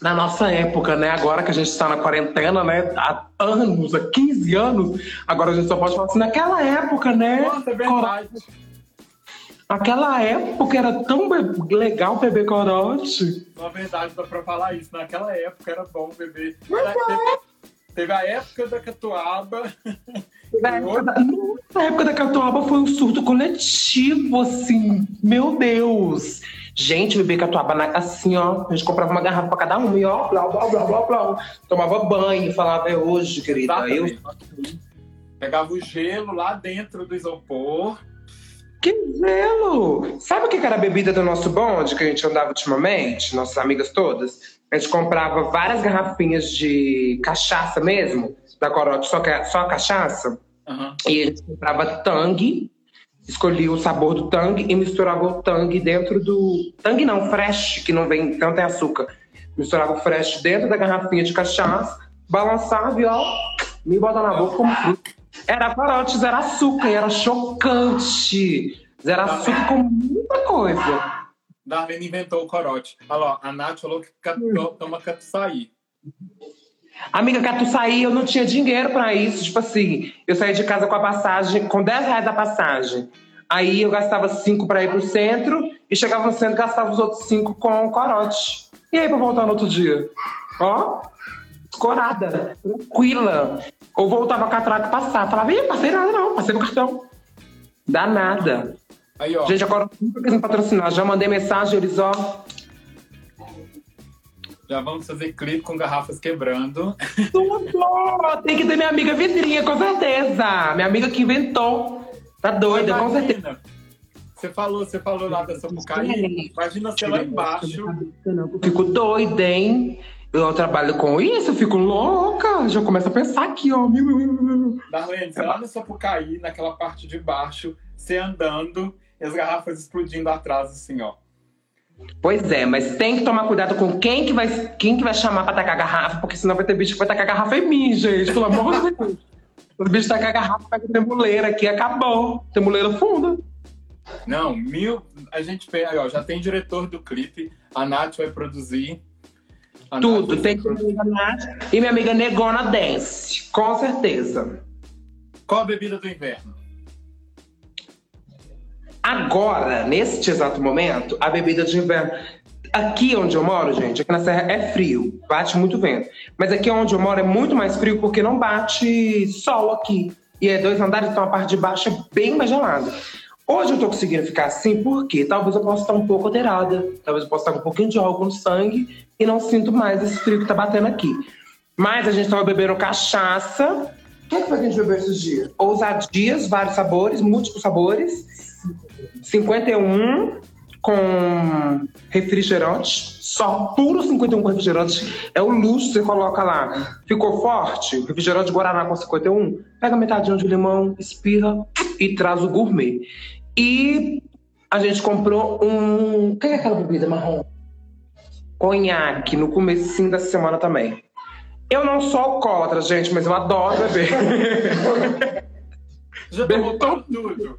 Na nossa época, né? Agora que a gente está na quarentena, né? Há anos, há 15 anos, agora a gente só pode falar assim, naquela época, né? Nossa, é verdade. Naquela época era tão legal beber corote. Na verdade, dá pra falar isso. Naquela época era bom beber. Era- teve, teve a época da catuaba. Na <laughs> época, da, na época da catuaba foi um surto coletivo, assim. Meu Deus! Gente, beber catuaba na- assim, ó. A gente comprava uma garrafa pra cada um e ó, blá, blá, blá, blá, blá. Tomava banho, falava, é hoje, querida. Eu. Pegava o gelo lá dentro do isopor. Que gelo! Sabe o que era a bebida do nosso bonde que a gente andava ultimamente? Nossas amigas todas? A gente comprava várias garrafinhas de cachaça mesmo, da corote, só, que, só a cachaça. Aham. E a gente comprava tangue, escolhia o sabor do tangue e misturava o tangue dentro do. Tangue não, fresh, que não vem tanto é açúcar. Misturava o fresh dentro da garrafinha de cachaça, balançava e ó, me bota na boca como fruto. Era corote, zero açúcar, e era chocante. Zero açúcar com muita coisa. Darlene inventou o corote. Olha lá, a Nath falou que catu- toma catuçaí. Amiga, catuçaí, eu não tinha dinheiro pra isso. Tipo assim, eu saía de casa com a passagem, com 10 reais a passagem. Aí eu gastava 5 pra ir pro centro e chegava no centro e gastava os outros 5 com o corote. E aí pra voltar no outro dia? Ó, escorada, tranquila. Ou voltava com a traca e passava. Falava, ih, passei nada não, passei no cartão. Dá nada. Aí, ó. Gente, agora nunca quis me patrocinar. Já mandei mensagem, eles, ó. Já vamos fazer clipe com garrafas quebrando. Tudo! Tem que ter minha amiga Vidrinha, com certeza. Minha amiga que inventou. Tá doida, com certeza. Você falou, você falou lá da Sapucaí. Imagina você lá embaixo. Fico doida, hein? Eu trabalho com isso, eu fico louca. Já começo a pensar aqui, ó. Darlene, você lá no Sapucaí, naquela parte de baixo, você andando e as garrafas explodindo atrás, assim, ó. Pois é, mas tem que tomar cuidado com quem que vai, quem que vai chamar pra tacar a garrafa, porque senão vai ter bicho que vai tacar a garrafa em mim, gente. Pelo amor de Deus. Os bichos tacam a garrafa, pega a tremuleira aqui, acabou. Tremuleira funda. Não, mil. A gente pega, ó, já tem diretor do clipe, a Nath vai produzir. A Nath Tudo. Tem minha amiga Nath e minha amiga Negona Dance. Com certeza. Qual a bebida do inverno? Agora, neste exato momento, a bebida de inverno. Aqui onde eu moro, gente, aqui na Serra é frio, bate muito vento. Mas aqui onde eu moro é muito mais frio porque não bate sol aqui. E é dois andares, então a parte de baixo é bem mais gelada. Hoje eu tô conseguindo ficar assim porque talvez eu possa estar um pouco alterada. Talvez eu possa estar com um pouquinho de álcool no sangue e não sinto mais esse frio que tá batendo aqui. Mas a gente tava bebendo cachaça. O que, é que foi que a gente bebeu esses dias? Ousadias, vários sabores, múltiplos sabores. 51 com refrigerante, só puro 51 com refrigerante. É o luxo, você coloca lá. Ficou forte? Refrigerante Guaraná com 51? Pega metadinho de limão, espirra e traz o gourmet. E a gente comprou um. O que é aquela bebida marrom? Conhaque no comecinho da semana também. Eu não sou alcoólatra, gente, mas eu adoro beber. <laughs> Já tomou para tudo?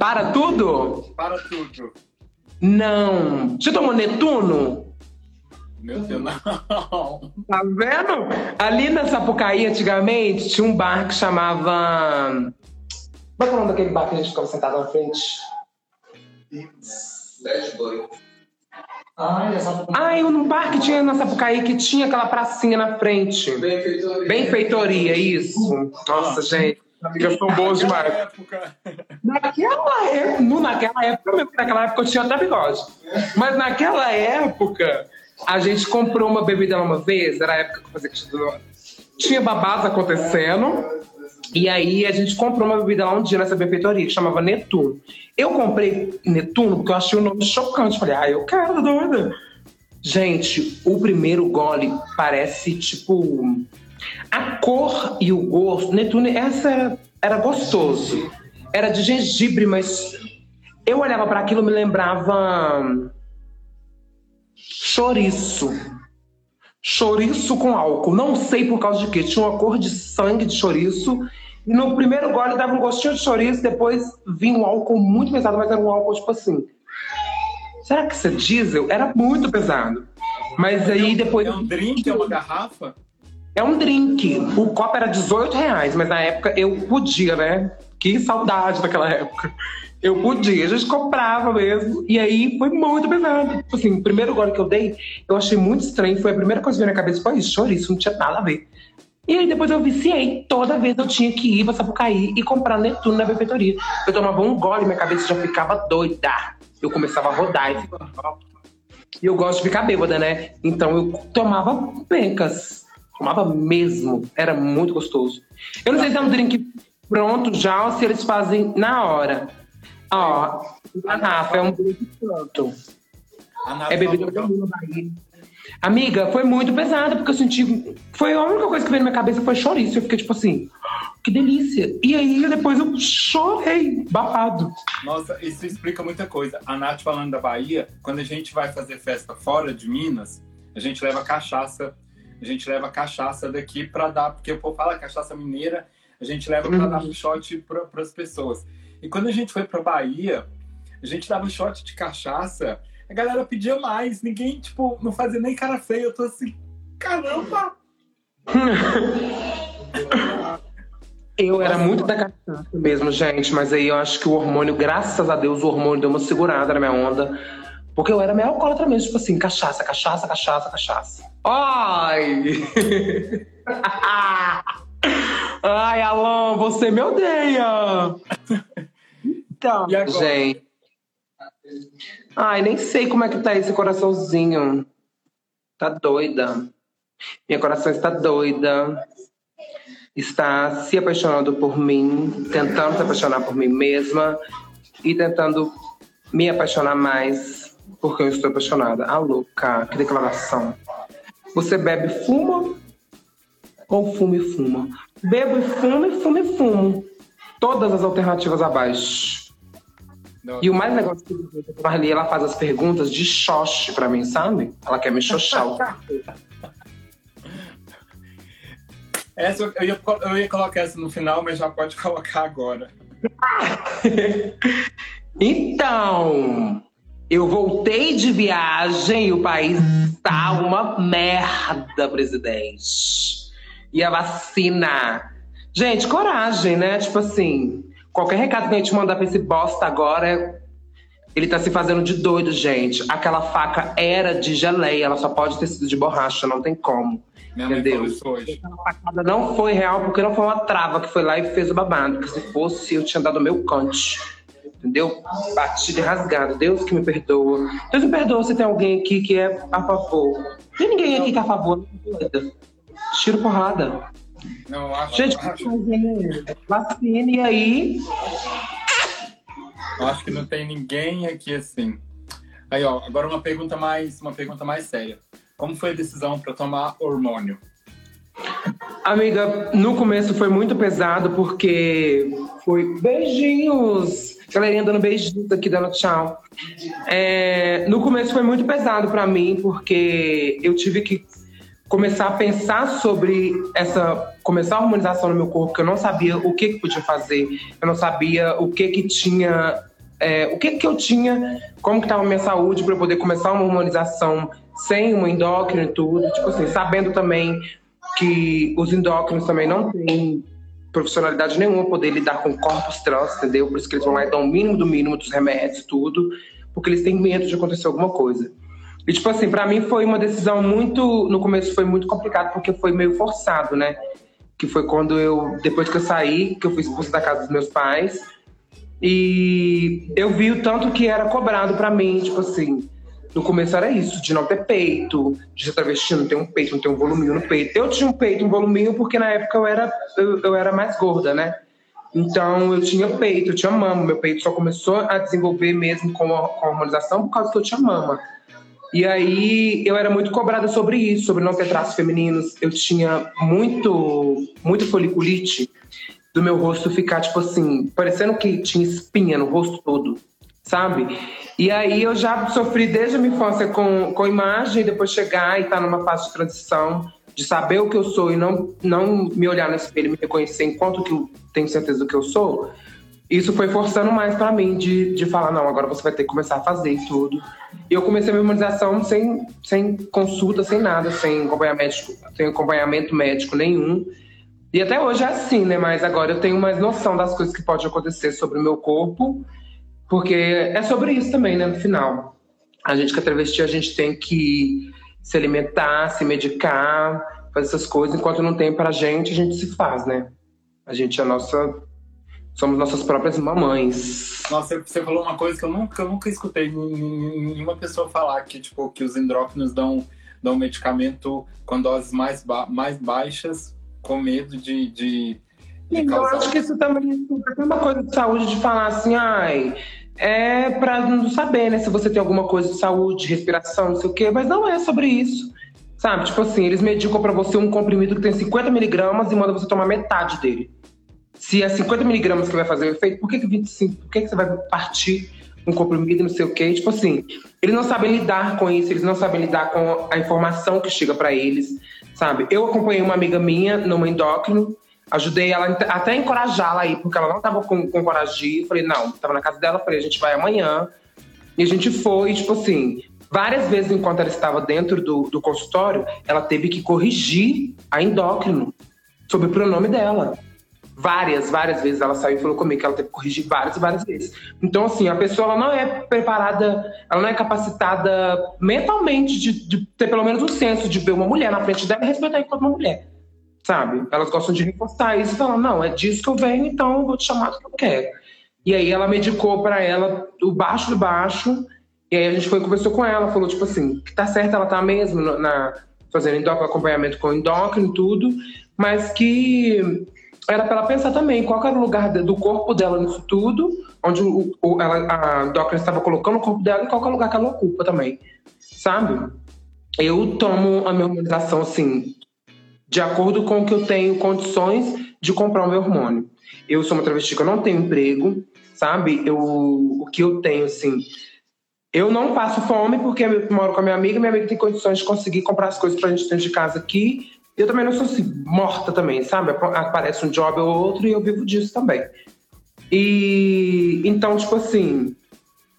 Para tudo? Para tudo. Não. Você tomou Netuno? Meu Deus, não. <laughs> Tá vendo? Ali na Sapucaí, antigamente, tinha um bar que chamava. É que é o nome daquele bar que a gente ficava sentado na frente? Bad Boy. Ai, essa Ai, um bar que tinha na Sapucaí que tinha aquela pracinha na frente. Benfeitoria. Benfeitoria, isso. Nossa, gente. Amigas são boas demais. época. Naquela época, no- naquela época, mesmo, naquela época eu tinha até bigode. Mas naquela época, a gente comprou uma bebida lá uma vez, era a época que eu fazia Tinha babado acontecendo. E aí a gente comprou uma bebida lá um dia nessa benfeitoria, que chamava Netuno. Eu comprei Netuno porque eu achei o nome chocante. Falei, ah, eu quero, doida. Gente, o primeiro gole parece tipo. A cor e o gosto. Netuno, essa era, era gostoso. Era de gengibre, mas eu olhava para aquilo e me lembrava. Chouriço. Chouriço com álcool. Não sei por causa de quê. Tinha uma cor de sangue de chouriço. E no primeiro gole dava um gostinho de chouriço, depois vinha um álcool muito pesado, mas era um álcool tipo assim. Será que isso é diesel? Era muito pesado. Mas aí depois. É um drink, é uma garrafa? É um drink. O copo era 18 reais, mas na época eu podia, né? Que saudade daquela época. Eu podia, a gente comprava mesmo. E aí foi muito pesado. Tipo Assim, o primeiro gole que eu dei, eu achei muito estranho. Foi a primeira coisa que veio na cabeça. Foi isso, chouriço, não tinha nada a ver. E aí depois eu viciei. Toda vez eu tinha que ir pra Sapucaí e comprar Netuno na benfeitoria. Eu tomava um gole, minha cabeça já ficava doida. Eu começava a rodar e ficava... E eu gosto de ficar bêbada, né? Então eu tomava pencas. Tomava mesmo. Era muito gostoso. Eu não sei se é um drink pronto já ou se eles fazem na hora. Ó, garrafa, é um pronto. É bebida de Bahia. Amiga, foi muito pesada, porque eu senti. Foi a única coisa que veio na minha cabeça foi chouriço. Eu fiquei tipo assim, que delícia. E aí depois eu chorei, babado. Nossa, isso explica muita coisa. A Nath falando da Bahia, quando a gente vai fazer festa fora de Minas, a gente leva cachaça. A gente leva cachaça daqui pra dar, porque o povo fala cachaça mineira, a gente leva pra Uhum. dar shot para as pessoas. E quando a gente foi pra Bahia, a gente dava shot de cachaça, a galera pedia mais. Ninguém, tipo, não fazia nem cara feia. Eu tô assim, caramba! <laughs> Eu era muito da cachaça mesmo, gente, mas aí eu acho que o hormônio, graças a Deus, o hormônio deu uma segurada na minha onda. Porque eu era meio alcoólatra mesmo, tipo assim, cachaça, cachaça, cachaça, cachaça. Ai! <laughs> Ai, Alan, você me odeia! <laughs> Então, E agora? gente. Ai, nem sei como é que tá esse coraçãozinho. Tá doida. Minha coração está doida. Está se apaixonando por mim, tentando se apaixonar por mim mesma e tentando me apaixonar mais porque eu estou apaixonada. Ah, louca, que declaração. Você bebe e fuma ou fuma e fuma? Bebo e fumo e fumo e fumo. Todas as alternativas abaixo. Não, E o mais legal que a Marli, ela faz as perguntas de xoxe pra mim, sabe? Ela quer me xoxar. o <laughs> Essa, eu, ia, eu ia colocar essa no final, mas já pode colocar agora. <laughs> Então, eu voltei de viagem e o país está uma merda, presidente. E a vacina. Gente, coragem, né? Tipo assim, qualquer recado que a gente mandar pra esse bosta agora, ele tá se fazendo de doido, gente. Aquela faca era de geleia, ela só pode ter sido de borracha, não tem como. Minha Entendeu? facada não foi real porque não foi uma trava que foi lá e fez o babado. Porque se fosse, eu tinha dado o meu cante. Entendeu? Batido e rasgado. Deus que me perdoa. Deus me perdoa se tem alguém aqui que é a favor. Tem ninguém aqui que é a favor. Tiro porrada. Não, acho, Gente, eu acho, vacina e aí. acho que não tem ninguém aqui assim. Aí, ó, agora uma pergunta mais, uma pergunta mais séria. Como foi a decisão para tomar hormônio? Amiga, no começo foi muito pesado porque foi beijinhos. Galerinha dando beijinhos aqui, dando tchau. É, no começo foi muito pesado para mim, porque eu tive que começar a pensar sobre essa. começar a harmonização no meu corpo, porque eu não sabia o que, que podia fazer, eu não sabia o que que tinha. É, o que que eu tinha, como que estava minha saúde para poder começar uma harmonização sem uma endócrina e tudo. Tipo assim, sabendo também que os endócrinos também não têm profissionalidade nenhuma poder lidar com corpos trans, entendeu? Por isso que eles vão lá e dão o mínimo do mínimo dos remédios e tudo, porque eles têm medo de acontecer alguma coisa. E, tipo assim, para mim foi uma decisão muito. No começo foi muito complicado, porque foi meio forçado, né? Que foi quando eu. Depois que eu saí, que eu fui expulsa da casa dos meus pais. E eu vi o tanto que era cobrado para mim, tipo assim. No começo era isso, de não ter peito, de ser travesti, não ter um peito, não ter um voluminho no peito. Eu tinha um peito, um voluminho, porque na época eu era, eu, eu era mais gorda, né? Então eu tinha peito, eu tinha mama. Meu peito só começou a desenvolver mesmo com a, com a hormonização por causa que eu tinha mama. E aí eu era muito cobrada sobre isso, sobre não ter traços femininos. Eu tinha muito, muito foliculite do meu rosto ficar, tipo assim, parecendo que tinha espinha no rosto todo, sabe? E aí eu já sofri desde a minha infância com, com imagem, depois chegar e estar tá numa fase de transição, de saber o que eu sou e não, não me olhar no espelho e me reconhecer enquanto que eu tenho certeza do que eu sou. Isso foi forçando mais para mim de, de falar, não, agora você vai ter que começar a fazer tudo. E eu comecei a minha imunização sem, sem consulta, sem nada, sem acompanhamento, sem acompanhamento médico nenhum. E até hoje é assim, né? Mas agora eu tenho mais noção das coisas que podem acontecer sobre o meu corpo porque é sobre isso também, né, no final. A gente que é travesti, a gente tem que se alimentar, se medicar, fazer essas coisas. Enquanto não tem pra gente, a gente se faz, né? A gente é a nossa... Somos nossas próprias mamães. Nossa, você falou uma coisa que eu nunca, eu nunca escutei nenhuma pessoa falar, que, tipo, que os endócrinos dão, dão medicamento com doses mais, ba mais baixas, com medo de, de, de Eu acho que isso também é uma coisa de saúde, de falar assim, ai é para não saber, né, se você tem alguma coisa de saúde, respiração, não sei o quê, mas não é sobre isso. Sabe? Tipo assim, eles medicam para você um comprimido que tem 50 miligramas e mandam você tomar metade dele. Se é 50 miligramas que vai fazer o efeito, por que, que 25? Por que, que você vai partir um comprimido não sei o quê? Tipo assim, eles não sabem lidar com isso, eles não sabem lidar com a informação que chega para eles, sabe? Eu acompanhei uma amiga minha numa endócrino Ajudei ela até a encorajá-la aí, porque ela não estava com, com coragem de. Falei, não, estava na casa dela, falei, a gente vai amanhã. E a gente foi, tipo assim, várias vezes enquanto ela estava dentro do, do consultório, ela teve que corrigir a endócrino sobre o pronome dela. Várias, várias vezes ela saiu e falou comigo que ela teve que corrigir várias, várias vezes. Então, assim, a pessoa não é preparada, ela não é capacitada mentalmente de, de ter pelo menos um senso de ver uma mulher na frente dela e respeitar enquanto uma mulher sabe? Elas gostam de reforçar isso e falam, não, é disso que eu venho, então eu vou te chamar do que eu quero. E aí ela medicou para ela o baixo do baixo, e aí a gente foi conversou com ela, falou tipo assim, que tá certo, ela tá mesmo na, fazendo endócrino, acompanhamento com endócrino e tudo, mas que era para ela pensar também qual era o lugar do corpo dela nisso tudo, onde o, o, ela, a endócrina estava colocando o corpo dela e qual é o lugar que ela ocupa também, sabe? Eu tomo a minha hormonização assim, de acordo com o que eu tenho condições de comprar o meu hormônio. Eu sou uma travesti que eu não tenho emprego, sabe? Eu, o que eu tenho, assim. Eu não passo fome porque eu moro com a minha amiga, minha amiga tem condições de conseguir comprar as coisas pra gente dentro de casa aqui. Eu também não sou assim, morta também, sabe? Aparece um job ou outro e eu vivo disso também. E então, tipo assim,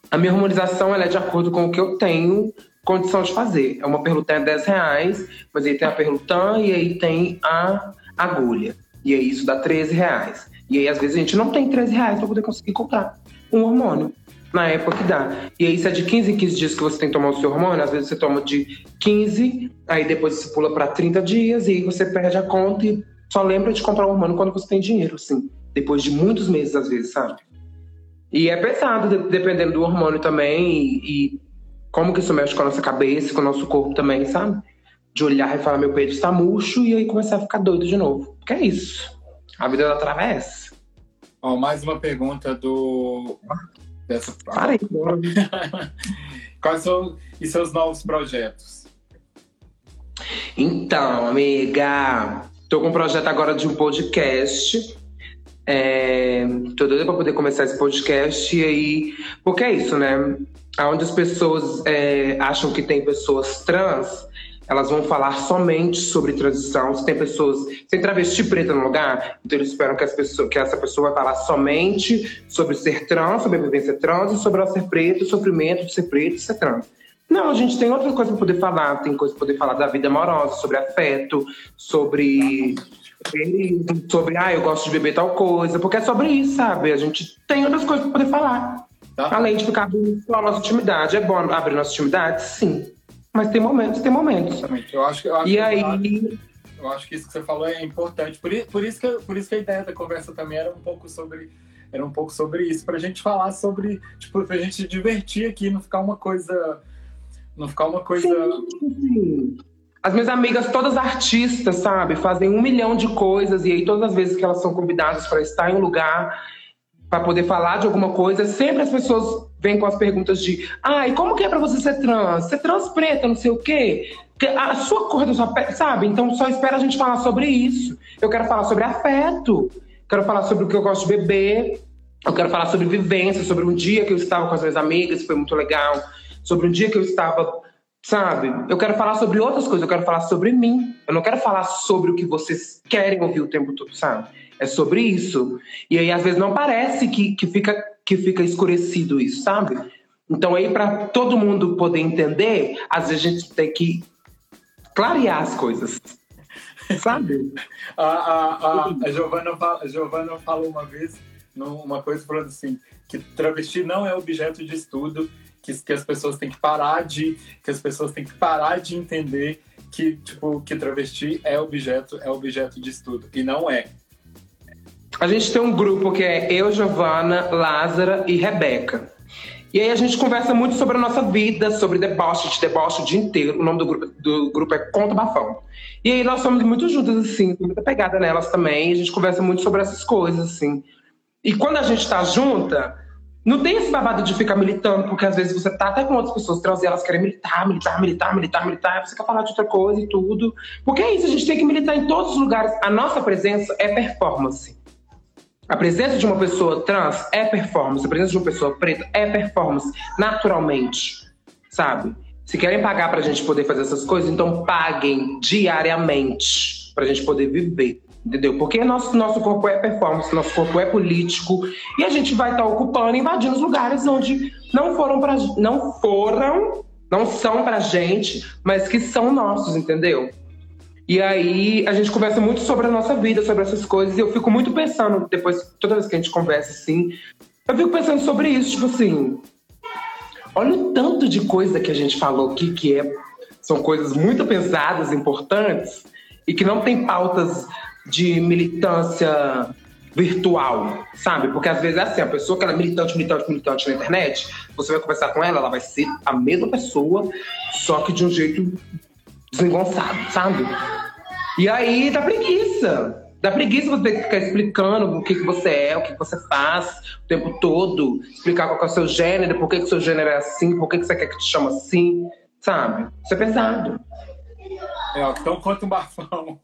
a minha hormonização ela é de acordo com o que eu tenho condição de fazer. É uma perlutã de 10 reais, mas aí tem a perlutã e aí tem a agulha. E aí isso dá 13 reais. E aí às vezes a gente não tem 13 reais para poder conseguir comprar um hormônio. Na época que dá. E aí, se é de 15 em 15 dias que você tem que tomar o seu hormônio, às vezes você toma de 15, aí depois você pula para 30 dias, e aí você perde a conta e só lembra de comprar o hormônio quando você tem dinheiro, assim. Depois de muitos meses, às vezes, sabe? E é pesado, dependendo do hormônio também, e, e como que isso mexe com a nossa cabeça, com o nosso corpo também, sabe? De olhar e falar, meu peito está murcho, e aí começar a ficar doido de novo. Porque é isso. A vida da travessa. Ó, mais uma pergunta do. Dessa... Parei, <laughs> Quais são os seus novos projetos? Então, amiga, tô com um projeto agora de um podcast. É, tô doida pra poder começar esse podcast e aí. Porque é isso, né? Onde as pessoas é, acham que tem pessoas trans, elas vão falar somente sobre transição. Se tem pessoas, sem travesti preta no lugar, então eles esperam que, as pessoas, que essa pessoa vai falar somente sobre ser trans, sobre a vivência trans e sobre ela ser preto, o sofrimento de ser preto e ser trans. Não, a gente tem outra coisa para poder falar, tem coisa para poder falar da vida amorosa, sobre afeto, sobre sobre, ah, eu gosto de beber tal coisa, porque é sobre isso, sabe? A gente tem outras coisas para poder falar. Tá. Além de ficar só a nossa intimidade. É bom abrir nossa intimidade? Sim. Mas tem momentos, tem momentos. Exatamente. Eu acho, eu acho e que aí. Eu acho que isso que você falou é importante. Por, por, isso que, por isso que a ideia da conversa também era um pouco sobre era um pouco sobre isso, pra gente falar sobre, tipo, pra gente se divertir aqui, não ficar uma coisa. Não ficar uma coisa. Sim, sim. As minhas amigas, todas artistas, sabe, fazem um milhão de coisas, e aí todas as vezes que elas são convidadas para estar em um lugar, para poder falar de alguma coisa, sempre as pessoas vêm com as perguntas de: ai, ah, como que é para você ser trans? Ser trans preta, não sei o quê. A sua cor da sua pele, sabe? Então só espera a gente falar sobre isso. Eu quero falar sobre afeto, quero falar sobre o que eu gosto de beber, eu quero falar sobre vivência, sobre um dia que eu estava com as minhas amigas, foi muito legal, sobre um dia que eu estava Sabe? Eu quero falar sobre outras coisas, eu quero falar sobre mim. Eu não quero falar sobre o que vocês querem ouvir o tempo todo, sabe? É sobre isso. E aí, às vezes, não parece que, que, fica, que fica escurecido isso, sabe? Então, aí, para todo mundo poder entender, às vezes a gente tem que clarear as coisas. Sabe? <laughs> a, a, a, a, Giovana, Giovana falou uma vez, uma coisa falando assim, que travesti não é objeto de estudo que, que as pessoas têm que parar de que as pessoas têm que parar de entender que tipo que travesti é objeto é objeto de estudo e não é. A gente tem um grupo que é eu, Giovana, Lázara e Rebeca. E aí a gente conversa muito sobre a nossa vida, sobre deboche, de deboche o dia inteiro. O nome do grupo, do grupo é Conta Bafão. E aí nós somos muito juntas, assim, muita pegada nelas também. A gente conversa muito sobre essas coisas, assim. E quando a gente tá junta, não tem esse babado de ficar militando, porque às vezes você tá até com outras pessoas trans e elas querem militar, militar, militar, militar, militar, você quer falar de outra coisa e tudo. Porque é isso, a gente tem que militar em todos os lugares. A nossa presença é performance. A presença de uma pessoa trans é performance, a presença de uma pessoa preta é performance, naturalmente, sabe? Se querem pagar pra gente poder fazer essas coisas, então paguem diariamente pra gente poder viver. Entendeu? Porque nosso, nosso corpo é performance, nosso corpo é político e a gente vai estar tá ocupando, invadindo os lugares onde não foram para não foram, não são pra gente, mas que são nossos, entendeu? E aí a gente conversa muito sobre a nossa vida, sobre essas coisas, e eu fico muito pensando, depois, toda vez que a gente conversa assim, eu fico pensando sobre isso, tipo assim, olha o tanto de coisa que a gente falou aqui que é, são coisas muito pesadas, importantes, e que não tem pautas de militância virtual, sabe? Porque às vezes é assim, a pessoa que ela é militante, militante, militante na internet, você vai conversar com ela, ela vai ser a mesma pessoa, só que de um jeito desengonçado, sabe? E aí dá preguiça. Dá preguiça você ter que ficar explicando o que, que você é, o que, que você faz o tempo todo, explicar qual é o seu gênero, por que, o seu gênero é assim, por que, que você quer que te chama assim, sabe? Isso é pesado. É, então conta um bafão.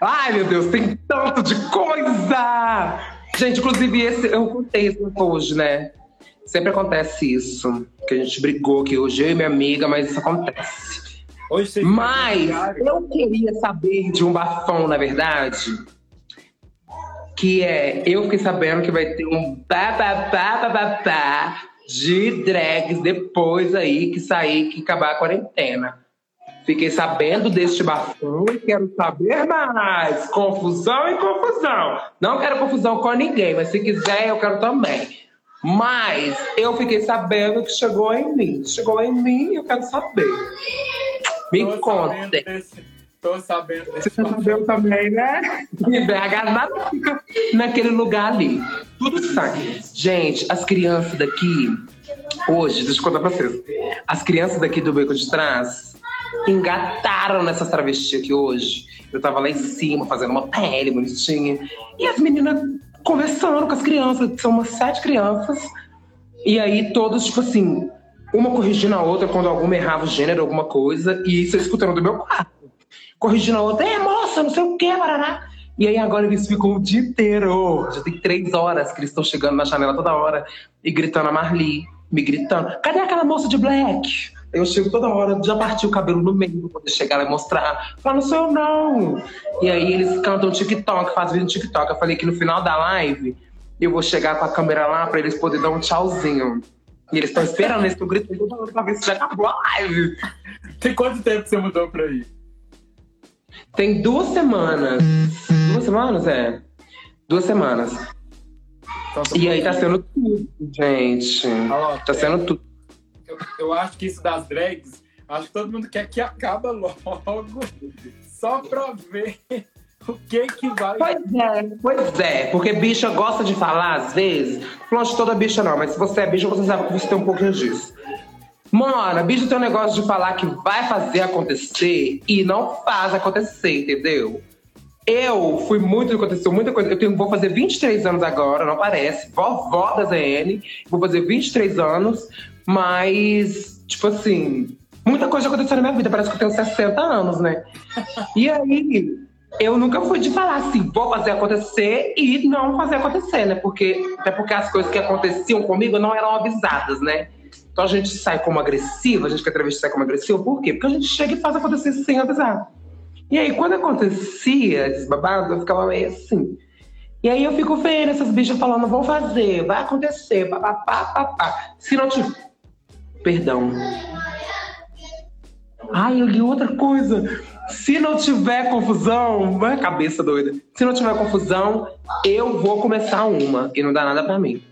Ai, meu Deus, tem tanto de coisa! Gente, inclusive, esse, eu contei isso hoje, né? Sempre acontece isso. Que a gente brigou aqui hoje, eu e minha amiga, mas isso acontece. Hoje mas eu queria saber de um bafão, na verdade. Que é, eu fiquei sabendo que vai ter um bababá, de drags depois aí que sair, que acabar a quarentena. Fiquei sabendo deste bafão e quero saber mais. Confusão e confusão. Não quero confusão com ninguém, mas se quiser, eu quero também. Mas eu fiquei sabendo que chegou em mim. Chegou em mim e eu quero saber. Me Tô conta. Tô sabendo desse Você tá sabendo também, né? BH nada fica naquele lugar ali. Tudo sai. Gente, as crianças daqui, hoje, deixa eu contar pra vocês. As crianças daqui do Beco de Trás engataram nessas travestis aqui hoje. Eu tava lá em cima fazendo uma pele bonitinha. E as meninas conversando com as crianças, são umas sete crianças. E aí todos, tipo assim, uma corrigindo a outra quando alguma errava o gênero, alguma coisa, e isso eu escutando do meu quarto. Corrigindo a outra, é moça, não sei o que, Paraná. E aí agora eles ficam o dia inteiro. Já tem três horas que eles estão chegando na janela toda hora e gritando a Marli, me gritando: cadê aquela moça de black? Eu chego toda hora, já parti o cabelo no meio pra poder chegar lá e mostrar. Fala, não sou eu não. E aí eles cantam TikTok, fazem vídeo no TikTok. Eu falei que no final da live eu vou chegar com a câmera lá pra eles poderem dar um tchauzinho. E eles estão esperando, eles estão gritando toda hora pra ver se já acabou a live. Tem quanto tempo que você mudou pra aí? Tem duas semanas. Duas semanas, é. Duas semanas. Então, E aí tá sendo tudo, gente. Ó, Tá sendo tudo. Eu, eu acho que isso das drags, acho que todo mundo quer que acabe logo, só pra ver o que que vai. Pois é, pois é, porque bicha gosta de falar às vezes. Não de toda bicha não, mas se você é bicha, você sabe que você tem um pouquinho disso. Mona, bicho tem um negócio de falar que vai fazer acontecer e não faz acontecer, entendeu? Eu fui muito, aconteceu muita coisa. Eu tenho, vou fazer 23 anos agora, não parece. Vovó da ZN. Vou fazer 23 anos, mas, tipo assim, muita coisa aconteceu na minha vida. Parece que eu tenho 60 anos, né? E aí, eu nunca fui de falar assim, vou fazer acontecer e não fazer acontecer, né? Porque, até porque as coisas que aconteciam comigo não eram avisadas, né? Então a gente sai como agressiva, a gente que é travesti sai como agressiva, por quê? Porque a gente chega e faz acontecer sem avisar. E aí, quando acontecia esses babados, eu ficava meio assim. E aí eu fico vendo essas bichas falando, vão fazer, vai acontecer, papapá, papá. Se não tiver. Perdão. Ai, eu li outra coisa. Se não tiver confusão, vai cabeça doida. Se não tiver confusão, eu vou começar uma e não dá nada pra mim.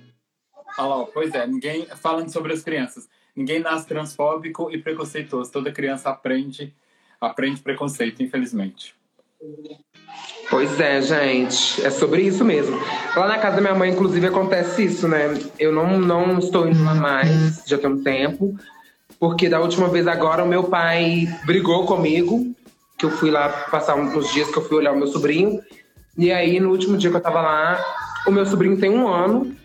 Lá, pois é, ninguém. Falando sobre as crianças, ninguém nasce transfóbico e preconceituoso. Toda criança aprende, aprende preconceito, infelizmente. Pois é, gente. É sobre isso mesmo. Lá na casa da minha mãe, inclusive, acontece isso, né? Eu não, não estou indo lá mais, já tem um tempo. Porque da última vez agora, o meu pai brigou comigo. Que eu fui lá passar uns dias que eu fui olhar o meu sobrinho. E aí, no último dia que eu tava lá, o meu sobrinho tem um ano.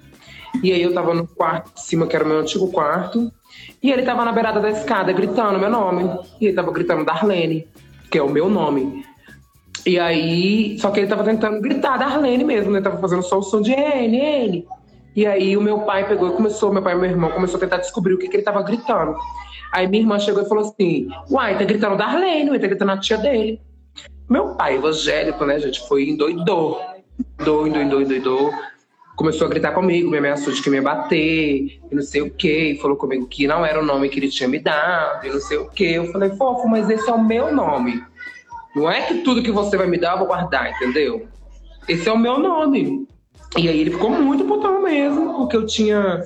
E aí eu tava no quarto de cima, que era o meu antigo quarto. E ele tava na beirada da escada gritando meu nome. E ele tava gritando Darlene, que é o meu nome. E aí, só que ele tava tentando gritar Darlene mesmo, né? Tava fazendo só o som de N, N. E aí o meu pai pegou e começou, meu pai e meu irmão começou a tentar descobrir o que, que ele tava gritando. Aí minha irmã chegou e falou assim: Uai, tá gritando Darlene, uai, tá gritando a tia dele. Meu pai, evangélico, né, gente, foi endoidou. Doido, endoidou, endoidou. Começou a gritar comigo, me ameaçou de que me ia bater, e não sei o quê. Falou comigo que não era o nome que ele tinha me dado, e não sei o quê. Eu falei, fofo, mas esse é o meu nome. Não é que tudo que você vai me dar eu vou guardar, entendeu? Esse é o meu nome. E aí ele ficou muito putão mesmo, porque eu tinha.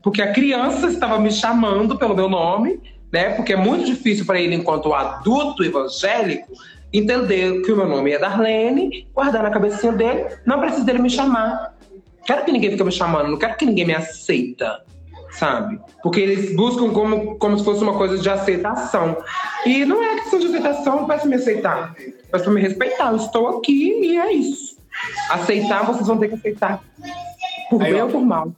Porque a criança estava me chamando pelo meu nome, né? Porque é muito difícil para ele, enquanto adulto evangélico, entender que o meu nome é Darlene, guardar na cabecinha dele, não precisa dele me chamar. Quero que ninguém fique me chamando, não quero que ninguém me aceita, sabe? Porque eles buscam como, como se fosse uma coisa de aceitação. E não é questão de aceitação, peço me aceitar. Peço me respeitar. Eu estou aqui e é isso. Aceitar, vocês vão ter que aceitar. Por Aí, bem ó. ou por mal.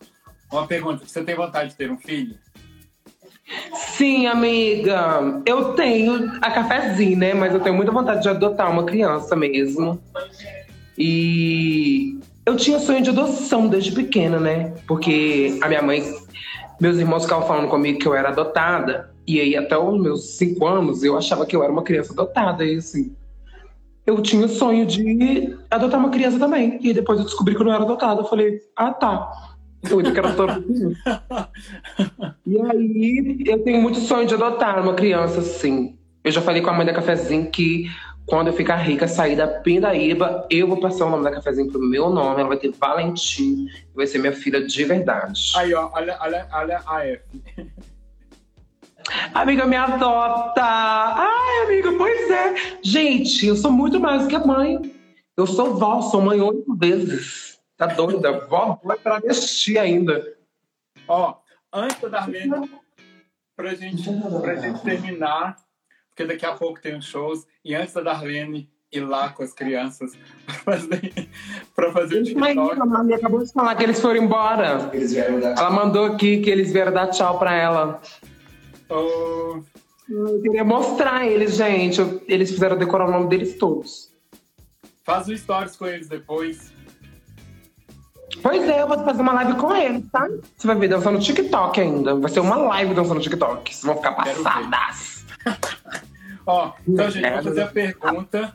Uma pergunta: você tem vontade de ter um filho? Sim, amiga. Eu tenho a cafezinho, né? Mas eu tenho muita vontade de adotar uma criança mesmo. E eu tinha sonho de adoção desde pequena, né? Porque a minha mãe, meus irmãos ficavam falando comigo que eu era adotada. E aí, até os meus cinco anos, eu achava que eu era uma criança adotada. E assim, eu tinha o sonho de adotar uma criança também. E depois eu descobri que eu não era adotada. Eu falei, ah, tá. Eu adotar uma criança. E aí, eu tenho muito sonho de adotar uma criança, assim. Eu já falei com a mãe da Cafezinho que quando eu ficar rica, sair da Pindaíba, eu vou passar o nome da Cafezinho pro meu nome. Ela vai ter Valentim. Vai ser minha filha de verdade. Aí, ó, olha, olha, olha a F. <laughs> Amiga, me adota! Ai, amiga, pois é. Gente, eu sou muito mais que a mãe. Eu sou vó, sou mãe oito vezes. Tá doida? Vó vai travesti ainda. Ó, antes da Darlene, pra gente, pra gente terminar, porque daqui a pouco tem os shows, e antes da Darlene ir lá com as crianças pra fazer, <laughs> pra fazer o Mas TikTok. a mãe acabou de falar que eles foram embora. Eles vieram dar Ela mandou aqui que eles vieram dar tchau pra ela. Ô, Eu queria mostrar eles, gente. Eles fizeram decorar o nome deles todos. Faz um stories com eles depois. Pois é, eu vou fazer uma live com eles, tá? Você vai ver dançando no TikTok ainda. Vai ser uma live dançando no TikTok. Vocês vão ficar passadas. Ó, então, gente, eu vou fazer a pergunta.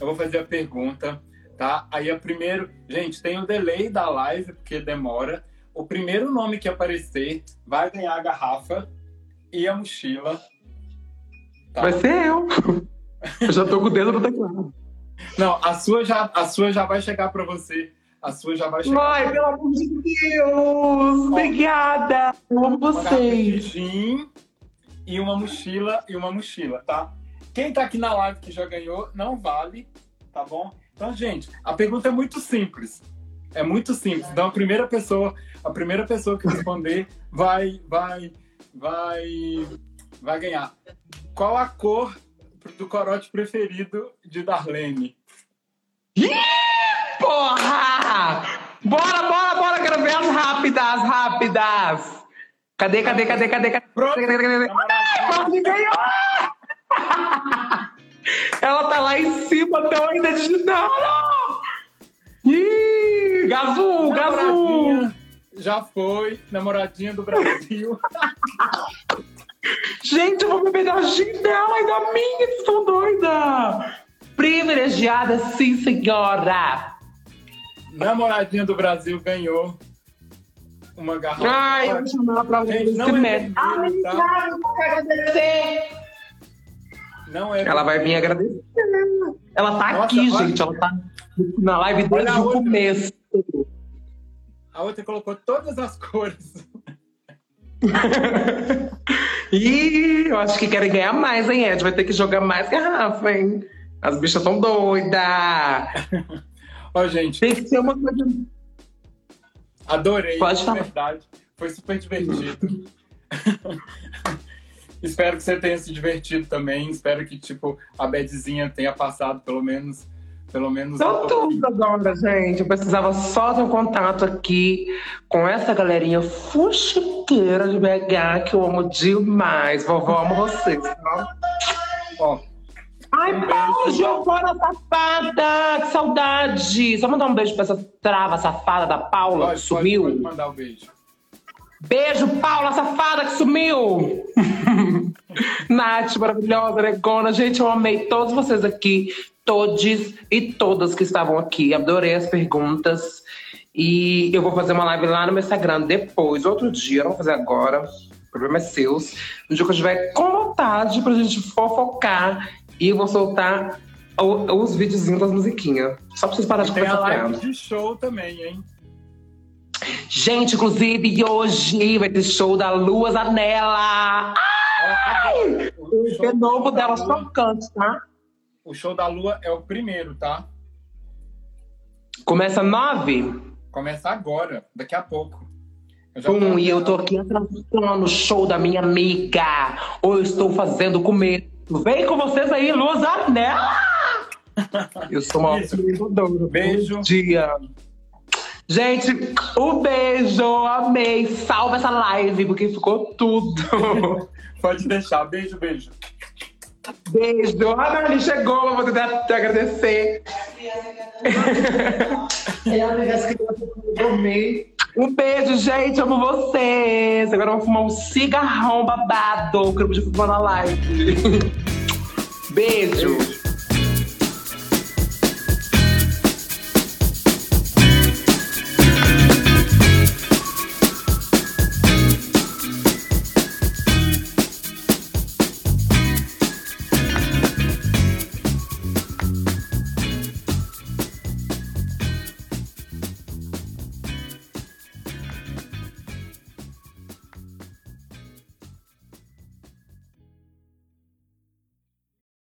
Eu vou fazer a pergunta, tá? Aí, a primeiro... Gente, tem o delay da live, porque demora. O primeiro nome que aparecer vai ganhar a garrafa e a mochila. Tá? Vai ser eu. Eu já tô com o dedo no teclado. Não, a sua já, a sua já vai chegar pra você. A sua já vai chegar. Ai, pelo amor de Deus! Obrigada! Eu amo vocês. E uma mochila e uma mochila, tá? Quem tá aqui na live que já ganhou, não vale, tá bom? Então, gente, a pergunta é muito simples. É muito simples. Então, a primeira pessoa, a primeira pessoa que responder vai, vai, vai, vai ganhar. Qual a cor do corote preferido de Darlene? Porra! Bora, bora, bora! Quero ver as rápidas, rápidas! Cadê, cadê, cadê, cadê, cadê? Pronto. cadê, cadê, cadê? Ganhou! <laughs> Ela tá lá em cima, então ainda digitando! Ih, Gazu, Gazu! Já foi, namoradinha do Brasil. <laughs> Gente, eu vou beber da gin dela e da minha, vocês estão doida! Privilegiada, sim, senhora! Namoradinha do Brasil ganhou uma garrafa. Ai, eu vou chamar ela pra ver esse não é método. vermelho, tá? Ai, eu quero agradecer! Não é. Ela vai vir agradecer. Ela tá Nossa, aqui, olha. gente. Ela tá na live desde o outra. começo. A outra colocou todas as cores. <laughs> Ih, eu acho que querem ganhar mais, hein, Ed? Vai ter que jogar mais garrafa, hein? As bichas tão doidas. <laughs> Ó, gente, Tem que ser uma coisa. Adorei. Pode de falar. verdade. Foi super divertido. <laughs> Espero que você tenha se divertido também. Espero que, tipo, a Bedzinha tenha passado pelo menos. Pelo menos. Tô tudo agora, gente. Eu precisava só de um contato aqui com essa galerinha fuxiqueira de BH que eu amo demais. Vovó, amo vocês. tá? Ó, Ai, Um Paulo. Giovana safada! Que saudade! Só mandar um beijo pra essa trava safada da Paula pode, que sumiu. Pode, pode mandar o beijo. Beijo, Paula safada que sumiu! <laughs> Nath, maravilhosa, negona. Gente, eu amei todos vocês aqui, todos e todas que estavam aqui. Adorei as perguntas. E eu vou fazer uma live lá no meu Instagram depois, outro dia, não vou fazer agora. O problema é seu. No dia que eu estiver com vontade pra gente fofocar. E eu vou soltar o- os videozinhos das musiquinhas. Só pra vocês pararem de Tem a conversar live de show também, hein? Gente, inclusive, hoje vai ter show da Lua Zanella. Ai! O EP novo dela chocante, tá? O show da Lua é o primeiro, tá? Começa nove. Começa agora, daqui a pouco. Eu já Pum, e eu tô aqui atrasando o show da minha amiga. Ou eu estou fazendo comer. Vem com vocês aí, Lua Zanella! Eu sou uma opiniadora. Beijo. Bom dia. Gente, um beijo, amei. Salva essa live, porque ficou tudo. <laughs> Pode deixar. Beijo, beijo. Beijo. A Marli chegou, eu vou tentar te agradecer. Um beijo, gente. Amo vocês. Agora vamos fumar um cigarrão babado. Que eu podia fumar na live. Beijo. Beijo.